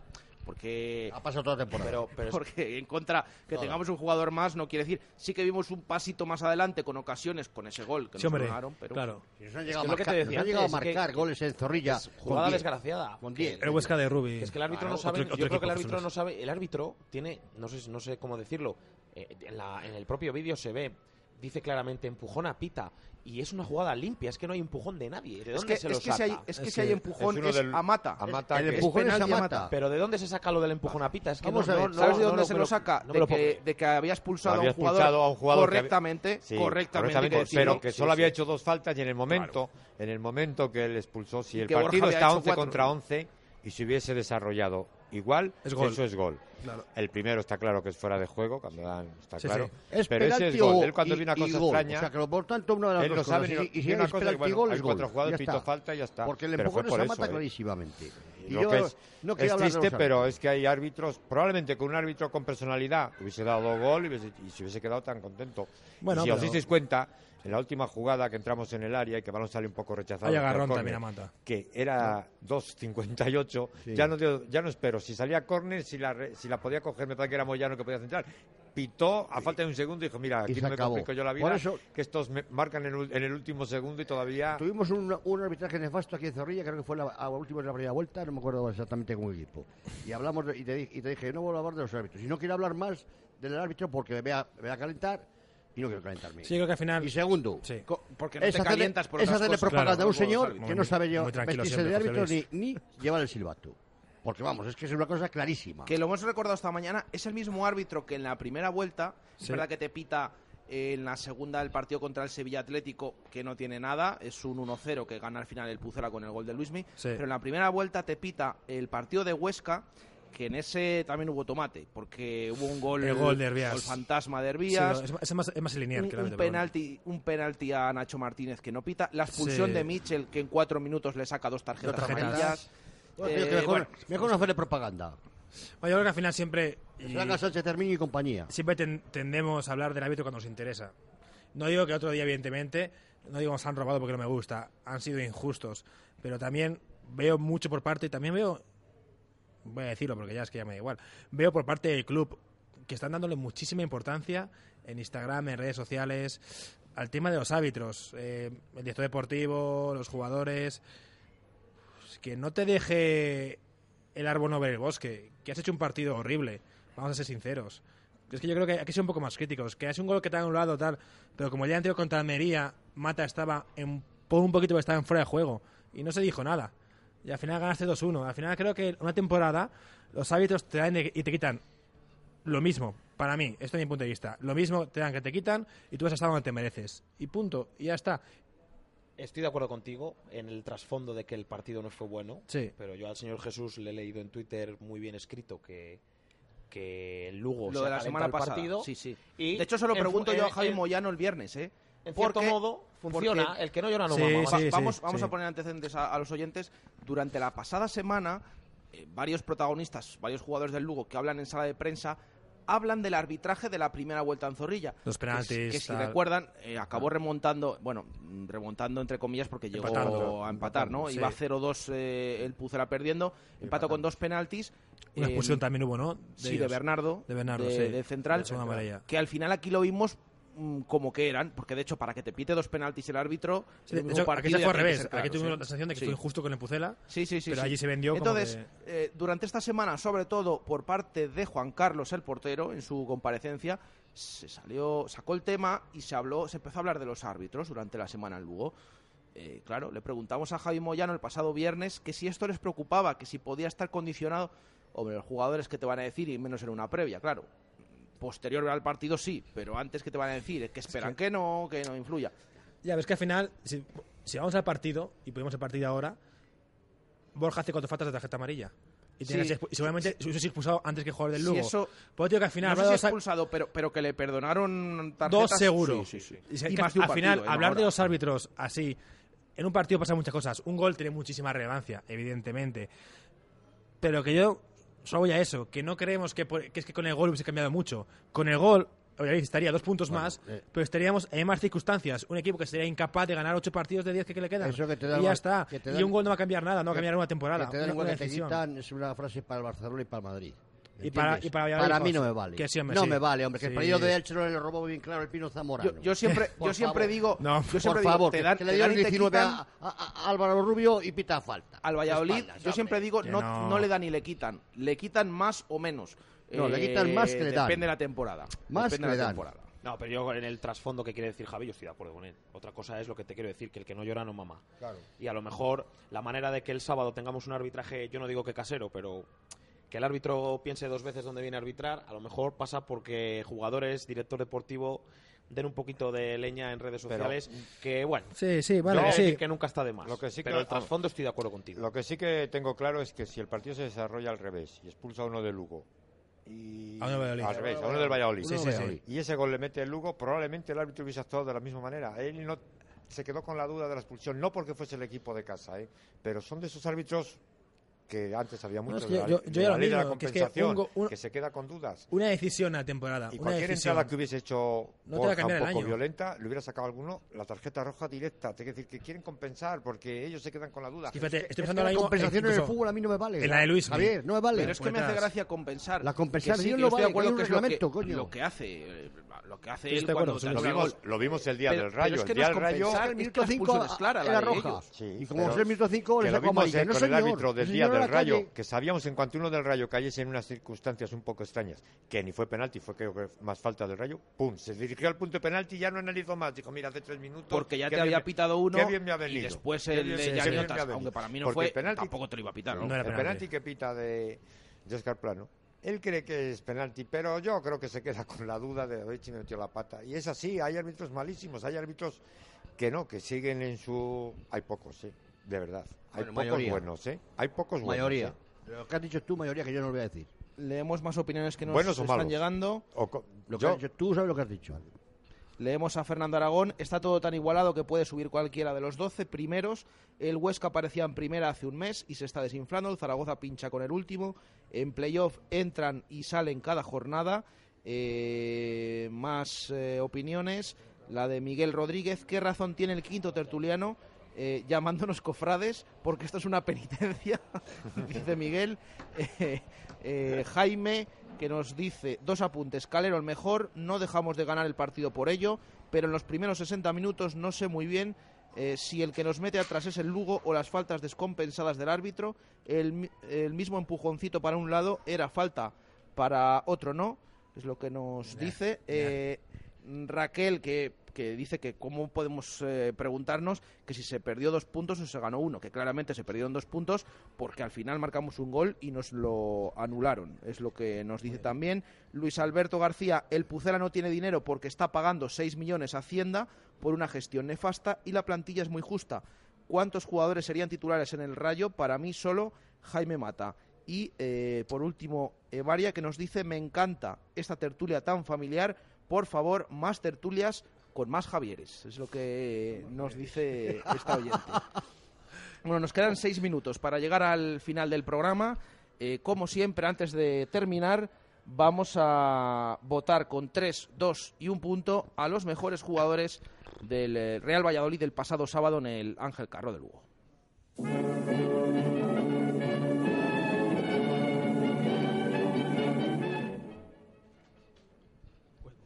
Speaker 3: Porque
Speaker 5: Ha pasado toda la temporada.
Speaker 2: Pero, pero es-
Speaker 3: porque en contra que tengamos un jugador más no quiere decir sí que vimos un pasito más adelante con ocasiones con ese gol que
Speaker 1: Sí,
Speaker 3: nos ganaron pero
Speaker 1: claro.
Speaker 5: Si nos han
Speaker 2: Es
Speaker 5: llegado,
Speaker 2: que
Speaker 5: a
Speaker 2: lo que te
Speaker 5: marcar,
Speaker 2: decía
Speaker 5: nos han llegado a
Speaker 2: que-
Speaker 5: marcar goles en Zorrilla.
Speaker 2: es jugada
Speaker 5: 10.
Speaker 2: desgraciada.
Speaker 5: Con
Speaker 2: Que-
Speaker 5: 10.
Speaker 1: El Huesca de Rubi.
Speaker 2: Es que el árbitro
Speaker 1: Claro,
Speaker 2: no sabe,
Speaker 1: otro- otro
Speaker 2: yo creo que el árbitro no sabe, el árbitro tiene, no sé, no sé cómo decirlo, eh, en, la- en el propio vídeo se ve, dice claramente empujón a pita y es una jugada limpia, es que no hay empujón de nadie. ¿De
Speaker 3: es que,
Speaker 2: se
Speaker 3: es
Speaker 2: lo
Speaker 3: que
Speaker 2: saca?
Speaker 3: si hay, es que
Speaker 1: Es
Speaker 3: si hay empujón
Speaker 4: es del-
Speaker 3: a mata
Speaker 4: a Mata
Speaker 5: El empujón es a Mata.
Speaker 2: Pero ¿de dónde se saca lo del empujón a pita? Es que
Speaker 5: Vamos
Speaker 2: no,
Speaker 5: a ver,
Speaker 2: no-
Speaker 3: ¿Sabes
Speaker 2: no-
Speaker 3: de dónde se lo saca? de, que, de que había expulsado,
Speaker 4: había
Speaker 3: a un jugador
Speaker 4: expulsado a un jugador que había-
Speaker 3: correctamente,
Speaker 4: Sí,
Speaker 3: correctamente, que
Speaker 4: pero que solo
Speaker 3: sí.
Speaker 4: había hecho dos faltas y en el momento, en el momento que él expulsó, si
Speaker 3: Y
Speaker 4: el partido está
Speaker 3: hecho
Speaker 4: 11
Speaker 3: cuatro.
Speaker 4: contra 11 y se hubiese desarrollado igual,
Speaker 1: Es gol.
Speaker 4: eso es gol.
Speaker 1: Claro.
Speaker 4: El primero está claro que es fuera de juego, cuando dan, está
Speaker 1: Sí,
Speaker 4: claro.
Speaker 1: sí.
Speaker 5: Es
Speaker 4: pero ese es gol. Él cuando
Speaker 5: y-
Speaker 4: ve una cosa extraña,
Speaker 5: O sea, que lo por tanto, una de las
Speaker 4: él no sabe
Speaker 5: cosas. Y-
Speaker 4: lo-
Speaker 5: y, si
Speaker 4: una cosa, y bueno,
Speaker 5: gol,
Speaker 4: hay cuatro
Speaker 5: gol.
Speaker 4: jugadores,
Speaker 5: Ya
Speaker 4: pito falta y ya está.
Speaker 5: Porque el
Speaker 4: Pero fue
Speaker 5: empujón
Speaker 4: eso,
Speaker 5: mata
Speaker 4: ¿eh?
Speaker 5: clarísimamente. Y
Speaker 4: Lo
Speaker 5: yo
Speaker 4: que es,
Speaker 5: no
Speaker 4: es triste, pero es que hay árbitros, probablemente con un árbitro con personalidad hubiese dado gol y, hubiese- y se hubiese quedado tan contento.
Speaker 1: Bueno,
Speaker 4: y si os disteis cuenta, en la última jugada que entramos en el área y que el balón sale un poco rechazado,
Speaker 1: Hay
Speaker 4: por
Speaker 1: agarrón también a Mata.
Speaker 4: que era 2.58,
Speaker 5: Sí.
Speaker 4: ya, no, ya no espero si salía córner, si la, re- si la podía coger, me parece que era Moyano que podía centrar. pitó a falta de un segundo y dijo, mira, aquí no me
Speaker 5: acabó.
Speaker 4: complico yo la
Speaker 5: Por
Speaker 4: vida,
Speaker 5: eso-
Speaker 4: que estos me- marcan en, el- en el último segundo y todavía...
Speaker 5: Tuvimos un, un arbitraje nefasto aquí en Zorrilla, creo que fue la, a último de la primera vuelta, no me acuerdo exactamente con qué equipo. Y hablamos de- y, te, y te dije, no vuelvo a hablar de los árbitros. Y no quiero hablar más del árbitro porque me voy a, me voy a calentar y no quiero calentarme.
Speaker 1: Sí, creo que al final.
Speaker 5: Y segundo,
Speaker 3: Porque no
Speaker 5: es
Speaker 3: te
Speaker 5: hacerle-
Speaker 3: calientas por
Speaker 5: es
Speaker 3: otras
Speaker 5: hacerle
Speaker 3: cosas.
Speaker 5: propaganda
Speaker 3: Claro,
Speaker 5: a un señor que no sabe yo
Speaker 1: muy tranquilo
Speaker 5: vestirse de árbitro ni, ni llevar el silbato. Porque vamos, es que es una cosa clarísima.
Speaker 3: Que lo hemos recordado esta mañana, es el mismo árbitro que en la primera vuelta, es
Speaker 5: Sí.
Speaker 3: verdad que te pita en la segunda del partido contra el Sevilla Atlético, que no tiene nada, es un 1-0 que gana al final el Pucela con el gol de Luismi,
Speaker 1: Sí.
Speaker 3: pero en la primera vuelta te pita el partido de Huesca, que en ese también hubo tomate, porque hubo un gol,
Speaker 1: El gol de Herbías.
Speaker 3: gol fantasma de
Speaker 1: Sí,
Speaker 3: Herbías,
Speaker 1: es, es más, es más lineal
Speaker 3: un,
Speaker 1: que el
Speaker 3: un penalti, un penalti a Nacho Martínez que no pita, la expulsión
Speaker 1: Sí.
Speaker 3: de Mitchell, que en cuatro minutos le saca dos tarjetas,
Speaker 1: Dos tarjetas.
Speaker 3: amarillas.
Speaker 5: Bueno,
Speaker 3: Eh,
Speaker 5: mejor,
Speaker 3: bueno,
Speaker 5: mejor no hacerle propaganda.
Speaker 1: Bueno, yo creo que al final siempre.
Speaker 5: Se Sánchez Termini y compañía.
Speaker 1: Siempre ten- tendemos a hablar del árbitro cuando nos interesa. No digo que otro día, evidentemente, no digo que nos han robado porque no me gusta, han sido injustos, pero también veo mucho por parte, y también veo, voy a decirlo porque ya es que ya me da igual, veo por parte del club que están dándole muchísima importancia en Instagram, en redes sociales, al tema de los árbitros, eh, el director deportivo, los jugadores, pues, que no te deje el árbol no ver el bosque, que has hecho un partido horrible, vamos a ser sinceros. Es que yo creo que hay que ser un poco más críticos, que has un gol que te ha anulado tal, pero como el día anterior contra Almería, Mata estaba en, por un poquito estaba en fuera de juego y no se dijo nada. Y al final ganaste 2-1. Al final creo que una temporada los árbitros te dan y te quitan lo mismo, para mí, esto es mi punto de vista. Lo mismo te dan que te quitan y tú vas a estar donde te mereces. Y punto, y ya está.
Speaker 2: Estoy de acuerdo contigo en el trasfondo de que el partido no fue bueno.
Speaker 1: Sí.
Speaker 2: Pero yo al señor Jesús le he leído en Twitter muy bien escrito que, que el Lugo
Speaker 3: lo
Speaker 2: se
Speaker 3: de la semana
Speaker 2: el
Speaker 3: pasada.
Speaker 2: partido.
Speaker 3: Sí, sí.
Speaker 2: Y
Speaker 3: de hecho, se lo
Speaker 2: en
Speaker 3: pregunto yo a Javi
Speaker 2: en-
Speaker 3: Moyano el viernes, ¿eh?
Speaker 2: En cierto
Speaker 3: Porque-
Speaker 2: modo, funciona.
Speaker 3: porque-
Speaker 2: El que no llora no
Speaker 1: Sí,
Speaker 2: mama.
Speaker 1: sí,
Speaker 3: Va- vamos vamos
Speaker 1: sí.
Speaker 3: a poner antecedentes a, a los oyentes. Durante la pasada semana, eh, varios protagonistas, varios jugadores del Lugo que hablan en sala de prensa, hablan del arbitraje de la primera vuelta en Zorrilla.
Speaker 1: Los penaltis,
Speaker 3: Que, si
Speaker 1: tal.
Speaker 3: recuerdan, eh, acabó remontando, bueno, remontando entre comillas porque llegó
Speaker 1: Empatando.
Speaker 3: a empatar, ¿no?
Speaker 1: Sí.
Speaker 3: Iba 0-2 eh, el Pucera perdiendo, empató con dos penaltis.
Speaker 1: Una
Speaker 3: eh,
Speaker 1: expulsión también hubo, ¿no?
Speaker 3: sí, de. Bernardo,
Speaker 1: De Bernardo,
Speaker 3: de,
Speaker 1: sí.
Speaker 3: de central, que al final aquí lo vimos como que eran, porque de hecho para que te pite dos penaltis el árbitro,
Speaker 1: Sí, de hecho, aquí se fue al revés.
Speaker 3: claro,
Speaker 1: aquí tuvimos
Speaker 3: sí.
Speaker 1: la sensación de que
Speaker 3: Sí.
Speaker 1: fue injusto con el Pucela.
Speaker 3: Sí, sí, sí.
Speaker 1: Pero allí se vendió como
Speaker 3: Entonces,
Speaker 1: que-
Speaker 3: eh, durante esta semana, sobre todo por parte de Juan Carlos, el portero, en su comparecencia, se salió, sacó el tema y se habló, se empezó a hablar de los árbitros durante la semana en Lugo. Eh, claro, le preguntamos a Javi Moyano el pasado viernes que si esto les preocupaba, que si podía estar condicionado. Hombre, los jugadores que te van a decir, y menos en una previa, claro. Posterior al partido sí, pero antes que te van a decir, que esperan que no, que no influya.
Speaker 1: Ya ves que al final, si, si vamos al partido, y ponemos el partido ahora, Borja hace cuatro faltas de tarjeta amarilla. Y,
Speaker 3: Sí.
Speaker 1: seguramente se hubiese expulsado antes que el jugador del
Speaker 3: Sí,
Speaker 1: Lugo.
Speaker 3: eso-
Speaker 1: Pues digo que al final
Speaker 3: no sé si expulsado, pero, pero que le perdonaron tarjetas.
Speaker 1: dos seguro.
Speaker 3: Sí, sí, sí.
Speaker 1: Y,
Speaker 3: Y más
Speaker 1: al final,
Speaker 3: ¿eh?
Speaker 1: Hablar de los árbitros así, en un partido pasan muchas cosas. Un gol tiene muchísima relevancia, evidentemente. Pero que yo solo voy a eso, que no creemos que, por- que es que con el gol hubiese cambiado mucho. Con el gol, obviamente estaría dos puntos
Speaker 5: Bueno,
Speaker 1: más,
Speaker 5: eh.
Speaker 1: pero estaríamos en más circunstancias. Un equipo que sería incapaz de ganar ocho partidos de diez que, que le quedan.
Speaker 5: Eso que te da
Speaker 1: y ya está.
Speaker 5: que te
Speaker 1: y un gol no va a cambiar nada, no va a cambiar una temporada.
Speaker 5: Que te dan
Speaker 1: una-
Speaker 5: igual
Speaker 1: una
Speaker 5: que te
Speaker 1: decisión.
Speaker 5: quitan es una frase para el Barcelona y para el Madrid.
Speaker 1: Y para- y para Valladolid,
Speaker 5: mí no me vale.
Speaker 1: Que sí, hombre,
Speaker 5: no
Speaker 1: sí.
Speaker 5: me vale, hombre. Que el
Speaker 1: Sí.
Speaker 5: partido de Elche no le robó bien claro el Pino Zamorano.
Speaker 3: Yo, yo siempre, yo siempre digo,
Speaker 1: No,
Speaker 3: yo siempre
Speaker 5: Por
Speaker 3: digo,
Speaker 5: favor,
Speaker 3: te
Speaker 5: que,
Speaker 3: dan,
Speaker 5: que
Speaker 3: te
Speaker 5: le el
Speaker 3: te
Speaker 5: 19
Speaker 3: quitan.
Speaker 5: a, a- a Álvaro Rubio y pita falta.
Speaker 3: Al Valladolid,
Speaker 5: Espaldas,
Speaker 3: yo siempre digo, no,
Speaker 1: no.
Speaker 3: no le dan ni le quitan. Le quitan más o menos.
Speaker 5: No, le quitan más que le dan.
Speaker 3: Depende de la temporada.
Speaker 5: Más
Speaker 3: Depende
Speaker 5: que
Speaker 3: de
Speaker 5: le
Speaker 3: la
Speaker 5: dan.
Speaker 3: temporada.
Speaker 2: No, pero yo en el trasfondo que quiere decir Javi, yo estoy de acuerdo con él. Otra cosa es lo que te quiero decir, que el que no llora no mama.
Speaker 5: Claro.
Speaker 2: Y a lo mejor la manera de que el sábado tengamos un arbitraje, yo no digo que casero, pero que el árbitro piense dos veces dónde viene a arbitrar, a lo mejor pasa porque jugadores, director deportivo, den un poquito de leña en redes
Speaker 4: Pero-
Speaker 2: sociales, que bueno,
Speaker 1: Sí, sí, vale, sí.
Speaker 2: que nunca está de más.
Speaker 4: Lo que sí que-
Speaker 2: pero el trasfondo estoy de acuerdo contigo.
Speaker 4: Lo que sí que tengo claro es que si el partido se desarrolla al revés y expulsa a uno de Lugo y
Speaker 1: A uno del Valladolid.
Speaker 4: al revés, a uno del Valladolid,
Speaker 1: Sí, sí, sí.
Speaker 4: y ese gol le mete el Lugo, probablemente el árbitro hubiese actuado de la misma manera. Él no se quedó con la duda de la expulsión, no porque fuese el equipo de casa, ¿eh? pero son de esos árbitros que antes había mucho
Speaker 1: es
Speaker 4: de
Speaker 1: que
Speaker 4: la,
Speaker 1: yo-
Speaker 4: de
Speaker 1: yo ya
Speaker 4: la
Speaker 1: lo
Speaker 4: ley de la
Speaker 1: digo, que es que
Speaker 4: compensación,
Speaker 1: un un-
Speaker 4: que se queda con dudas.
Speaker 1: Una decisión a temporada.
Speaker 4: Y
Speaker 1: una
Speaker 4: cualquier
Speaker 1: decisión.
Speaker 4: entrada que hubiese hecho
Speaker 1: No te va a
Speaker 4: Borja
Speaker 1: cambiar
Speaker 4: un
Speaker 1: el
Speaker 4: poco
Speaker 1: año.
Speaker 4: violenta, le hubiera sacado alguno la tarjeta roja directa. Te que decir que quieren compensar porque ellos se quedan con la duda.
Speaker 1: Es que fíjate,
Speaker 4: Es que-
Speaker 1: estoy
Speaker 4: es
Speaker 1: pensando
Speaker 4: la
Speaker 1: mismo
Speaker 5: compensación en el fútbol a mí no me vale.
Speaker 1: En la de Luis.
Speaker 5: Javier, no me vale.
Speaker 3: Pero es que me hace gracia compensar.
Speaker 5: La compensar,
Speaker 3: que sí,
Speaker 5: yo
Speaker 3: que
Speaker 5: no
Speaker 3: estoy de
Speaker 5: vale,
Speaker 3: acuerdo
Speaker 5: que
Speaker 3: es lo que-
Speaker 5: reglamento, coño.
Speaker 3: Lo que hace, eh, lo que hace él
Speaker 1: de
Speaker 3: cuando te
Speaker 4: lo, vimos, lo vimos el día
Speaker 3: Pero-
Speaker 4: del
Speaker 3: pero
Speaker 4: rayo.
Speaker 3: es que
Speaker 4: el
Speaker 3: no
Speaker 4: día
Speaker 3: es
Speaker 4: del rayo.
Speaker 5: el
Speaker 3: es
Speaker 5: minuto
Speaker 3: que la
Speaker 5: 5
Speaker 3: expulsión es clara, la
Speaker 5: era
Speaker 3: de
Speaker 5: roja. y como es el minuto 5
Speaker 4: que
Speaker 5: le sacó amarilla.
Speaker 4: eh,
Speaker 5: No, señor.
Speaker 4: Del rayo,
Speaker 5: calle.
Speaker 4: que sabíamos en cuanto uno del rayo cayese en unas circunstancias un poco extrañas, que ni fue penalti, fue creo que más falta del rayo, pum, se dirigió al punto de penalti y ya no analizó más. Dijo, mira, hace tres minutos.
Speaker 3: Porque ya te había
Speaker 4: me-
Speaker 3: pitado uno
Speaker 4: qué bien me ha
Speaker 3: y
Speaker 4: venido,
Speaker 3: después
Speaker 4: qué
Speaker 3: el
Speaker 4: bien-
Speaker 3: de aunque para mí no
Speaker 4: Porque
Speaker 3: fue,
Speaker 4: el penalti-
Speaker 3: tampoco te lo iba a pitar, ¿no?
Speaker 1: No era
Speaker 4: el
Speaker 1: penalti.
Speaker 4: que pita de, de Oscar Plano. Él cree que es penalti, pero yo creo que se queda con la duda de haber si me metió la pata. Y es así, hay árbitros malísimos, hay árbitros que no, que siguen en su... Hay pocos, sí, de verdad. Hay
Speaker 5: Bueno,
Speaker 4: pocos
Speaker 5: mayoría.
Speaker 4: buenos, ¿eh? Hay pocos buenos.
Speaker 5: Mayoría.
Speaker 4: ¿eh?
Speaker 5: Lo que has dicho tú, mayoría, que yo no lo voy a decir.
Speaker 3: Leemos más opiniones que nos
Speaker 4: Buenos
Speaker 3: están
Speaker 4: malos.
Speaker 3: llegando.
Speaker 4: O
Speaker 5: Lo que
Speaker 4: yo-
Speaker 5: has dicho tú sabes lo que has dicho.
Speaker 3: Leemos a Fernando Aragón. Está todo tan igualado que puede subir cualquiera de los 12 primeros. El Huesca aparecía en primera hace un mes y se está desinflando. El Zaragoza pincha con el último. En playoff entran y salen cada jornada. Eh, más eh, opiniones. La de Miguel Rodríguez. ¿Qué razón tiene el quinto tertuliano? Eh, llamándonos cofrades porque esto es una penitencia, dice Miguel. Eh, eh, Jaime, que nos dice dos apuntes. Calero el mejor, no dejamos de ganar el partido por ello, pero en los primeros 60 minutos no sé muy bien eh, si el que nos mete atrás es el Lugo o las faltas descompensadas del árbitro. El, mi- el mismo empujoncito para un lado era falta, para otro no, es lo que nos dice. Eh, Raquel, que, que dice que cómo podemos eh, preguntarnos que si se perdió dos puntos o se ganó uno, que claramente se perdieron dos puntos porque al final marcamos un gol y nos lo anularon, es lo que nos dice también. Luis Alberto García, el Pucela no tiene dinero porque está pagando 6 millones a Hacienda por una gestión nefasta y la plantilla es muy justa. ¿Cuántos jugadores serían titulares en el Rayo? Para mí solo Jaime Mata. Y eh, por último, Evaria, que nos dice, me encanta esta tertulia tan familiar, por favor, más tertulias con más Javieres. Es lo que nos dice esta oyente. Bueno, nos quedan seis minutos para llegar al final del programa. Eh, como siempre, antes de terminar, vamos a votar con tres, dos y un punto a los mejores jugadores del eh, Real Valladolid del pasado sábado en el Ángel Carro de Lugo.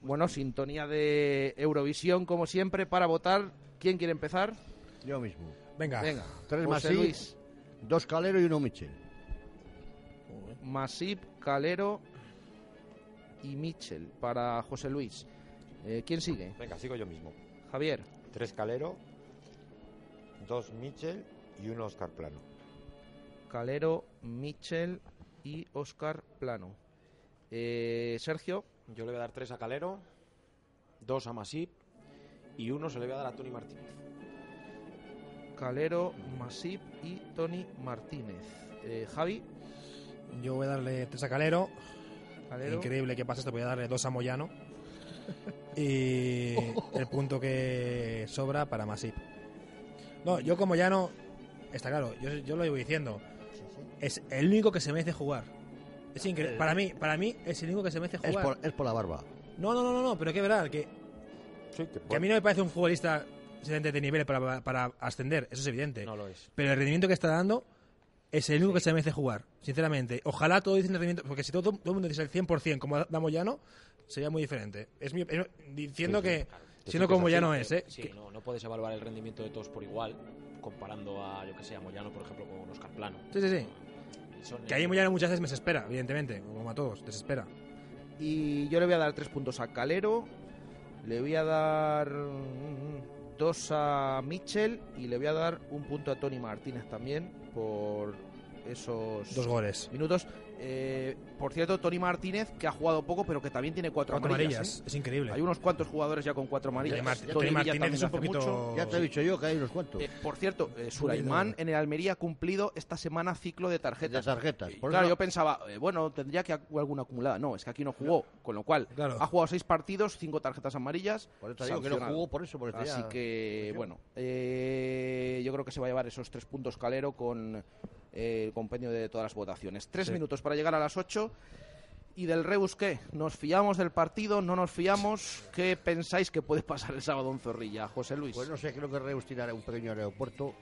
Speaker 3: Bueno, sintonía de Eurovisión, como siempre, para votar. ¿Quién quiere empezar?
Speaker 5: Yo mismo.
Speaker 1: Venga.
Speaker 3: Venga.
Speaker 5: Tres
Speaker 3: José
Speaker 5: Masip,
Speaker 3: Luis.
Speaker 5: dos Calero y uno Michel.
Speaker 3: Masip, Calero y Mitchell para José Luis. Eh, ¿Quién sigue?
Speaker 4: Venga, sigo yo mismo.
Speaker 3: Javier.
Speaker 4: Tres Calero, dos Mitchell y uno Oscar Plano.
Speaker 3: Calero, Mitchell y Oscar Plano. Eh, Sergio.
Speaker 2: Yo le voy a dar tres a Calero, dos a Masip y uno se le voy a dar a Tony Martínez.
Speaker 3: Calero, Masip y Tony Martínez. Eh, Javi.
Speaker 1: Yo voy a darle tres a Calero.
Speaker 3: Calero.
Speaker 1: Increíble que pasa esto, voy a darle dos a Moyano. y el punto que sobra para Masip. No, yo como Moyano, está claro, yo, yo lo iba diciendo. Es el único que se merece jugar. Es increíble. Para mí, para mí es el único que se merece
Speaker 5: Es
Speaker 1: jugar.
Speaker 5: por, es por la barba.
Speaker 1: No, no, no, no, no, pero que verdad, que, que a mí no me parece un futbolista excelente de nivel para, para ascender, eso es evidente.
Speaker 2: No lo es.
Speaker 1: Pero el rendimiento que está dando es el único que se merece jugar, sinceramente. Ojalá todo dicen el rendimiento, porque si todo, todo el mundo dice el 100% como da Moyano, sería muy diferente. Es mi, es- diciendo
Speaker 2: Sí, sí.
Speaker 1: que, siendo como Moyano
Speaker 2: así,
Speaker 1: es, ¿eh?
Speaker 2: Sí,
Speaker 1: Que-
Speaker 2: no, no puedes evaluar el rendimiento de todos por igual, comparando a, yo que sé, a Moyano, por ejemplo, con Oscar Plano.
Speaker 1: Sí, sí, sí.
Speaker 2: Son-
Speaker 1: Que ahí Moyano muchas veces me desespera, evidentemente, como a todos, desespera.
Speaker 3: Y yo le voy a dar tres puntos a Calero. Le voy a dar dos a Mitchell. Y le voy a dar un punto a Tony Martínez también por esos
Speaker 1: Dos goles.
Speaker 3: minutos. Eh, por cierto, Tony Martínez, que ha jugado poco, pero que también tiene cuatro,
Speaker 1: Cuatro
Speaker 3: amarillas.
Speaker 1: amarillas,
Speaker 3: ¿eh?
Speaker 1: es increíble.
Speaker 3: Hay unos cuantos jugadores ya con cuatro amarillas.
Speaker 1: Tony
Speaker 3: Tony
Speaker 1: Martínez
Speaker 3: también
Speaker 1: es un
Speaker 3: hace
Speaker 1: poquito-
Speaker 3: mucho.
Speaker 5: Ya te he dicho yo que hay unos cuantos.
Speaker 3: Eh, por cierto, eh, Sulaimán en el Almería ha cumplido esta semana ciclo de tarjetas.
Speaker 5: De tarjetas. Por
Speaker 3: claro, yo pensaba, eh, bueno, tendría que haber alguna acumulada. No, es que aquí no jugó, con lo cual ha jugado seis partidos, cinco tarjetas amarillas.
Speaker 5: Por eso digo que no jugó por eso, por eso
Speaker 3: Así
Speaker 5: ya-
Speaker 3: que, bueno, eh, yo creo que se va a llevar esos tres puntos Calero con el compendio de todas las votaciones. Tres
Speaker 1: Sí.
Speaker 3: minutos para llegar a las 8. ¿Y del Reus qué? ¿Nos fiamos del partido? ¿No nos fiamos? ¿Qué pensáis que puede pasar el sábado en Zorrilla, José Luis?
Speaker 5: Pues no sé, creo que Reus tirará un pequeño aeropuerto.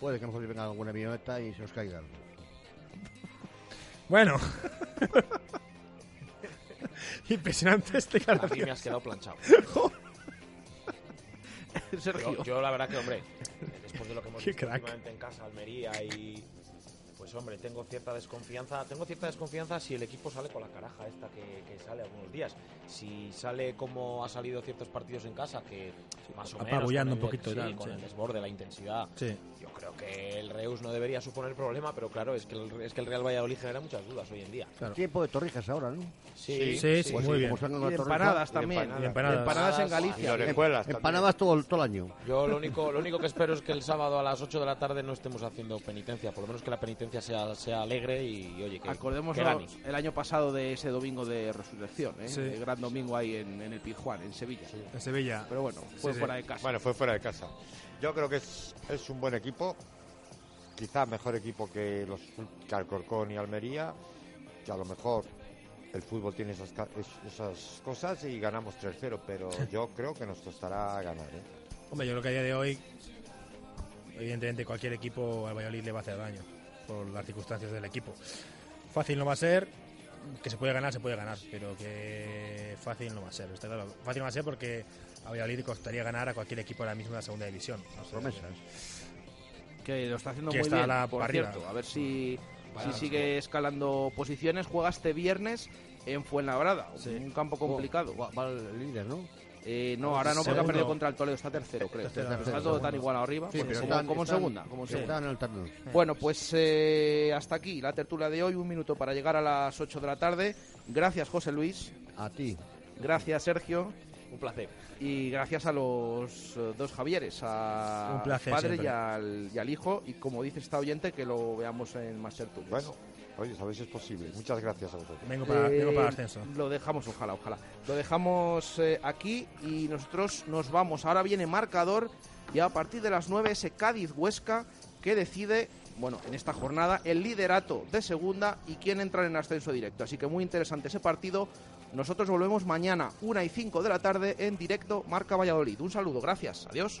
Speaker 5: Puede que a lo mejor venga alguna avioneta y se os caiga algo.
Speaker 1: Bueno. Impresionante este
Speaker 2: A mí
Speaker 1: declaración.
Speaker 2: me has quedado planchado.
Speaker 3: Sergio.
Speaker 2: Yo, yo la verdad que, hombre, después de lo que hemos
Speaker 1: Qué
Speaker 2: visto
Speaker 1: crack.
Speaker 2: últimamente en casa, Almería y... Pues hombre, tengo cierta desconfianza. Tengo cierta desconfianza si el equipo sale con la caraja esta que, que sale algunos días. Si sale como ha salido ciertos partidos en casa, que más o menos...
Speaker 1: Un poquito
Speaker 2: sí, con
Speaker 1: sí.
Speaker 2: el desborde, la intensidad.
Speaker 1: Sí.
Speaker 2: Yo creo que el Reus no debería suponer problema, pero claro, es que el, es que el Real Valladolid genera muchas dudas hoy en día.
Speaker 5: Tiempo de torrijas ahora, ¿no?
Speaker 2: Sí,
Speaker 1: Sí, sí,
Speaker 5: Pues
Speaker 1: muy bien.
Speaker 3: Y empanadas también.
Speaker 1: Y empanadas.
Speaker 3: Empanadas en Galicia.
Speaker 4: también.
Speaker 5: Empanadas todo, el- todo el año.
Speaker 2: Yo lo único, lo único que espero es que el sábado a las 8 de la tarde no estemos haciendo penitencia, por lo menos que la penitencia sea, sea alegre y, oye, que, gane.
Speaker 3: el año pasado de ese domingo de resurrección, ¿eh?
Speaker 1: Sí.
Speaker 3: el gran domingo ahí en, en el Pizjuán, en Sevilla.
Speaker 1: En Sevilla.
Speaker 3: Pero bueno, fue
Speaker 1: sí.
Speaker 3: fuera de casa.
Speaker 4: Bueno, fue fuera de casa. Yo creo que es, es un buen equipo, quizás mejor equipo que los que Alcorcón y Almería, que a lo mejor el fútbol tiene esas, esas cosas y ganamos 3-0, pero yo creo que nos costará ganar. ¿eh?
Speaker 1: Hombre, yo creo que a día de hoy, evidentemente, cualquier equipo al Valladolid le va a hacer daño por las circunstancias del equipo. Fácil no va a ser, que se puede ganar, se puede ganar, pero que fácil no va a ser. Está claro. Fácil no va a ser porque a Valladolid costaría ganar a cualquier equipo ahora mismo de la segunda división. O sea,
Speaker 5: Promesas.
Speaker 3: que lo está haciendo
Speaker 1: Que
Speaker 3: muy
Speaker 1: está
Speaker 3: bien,
Speaker 1: la-
Speaker 3: por
Speaker 1: arriba.
Speaker 3: cierto. A ver si,
Speaker 1: Bueno,
Speaker 3: si sigue escalando posiciones. Juega este viernes en Fuenlabrada, un campo complicado.
Speaker 5: Va, va el líder, ¿no?
Speaker 3: Eh, no, ahora no, porque ha perdido contra el Toledo, está tercero, creo.
Speaker 1: Está
Speaker 3: todo tan igual arriba,
Speaker 5: Sí,
Speaker 3: pues
Speaker 5: pero
Speaker 3: como,
Speaker 5: están-
Speaker 3: como en
Speaker 5: están-
Speaker 3: segunda. Como en segunda. Bueno, pues eh, hasta aquí la tertulia de hoy. Un minuto para llegar a las 8 de la tarde. Gracias, José Luis.
Speaker 5: A ti.
Speaker 3: Gracias, Sergio.
Speaker 2: Un placer.
Speaker 3: Y gracias a los eh, dos Javieres, al
Speaker 1: Un placer
Speaker 3: padre y al, y al hijo. Y como dice esta oyente, que lo veamos en más tertulias.
Speaker 4: Bueno, oye, sabéis si es posible. Muchas gracias a vosotros.
Speaker 1: vengo, para, vengo para el
Speaker 3: Eh,
Speaker 1: ascenso.
Speaker 3: Lo dejamos, ojalá, ojalá. Lo dejamos eh, aquí y nosotros nos vamos. Ahora viene marcador y a partir de las 9 ese Cádiz-Huesca que decide, bueno, en esta jornada, el liderato de segunda y quién entra en ascenso directo. Así que muy interesante ese partido. Nosotros volvemos mañana, 1 y 5 de la tarde, en directo Marca Valladolid. Un saludo, gracias. Adiós.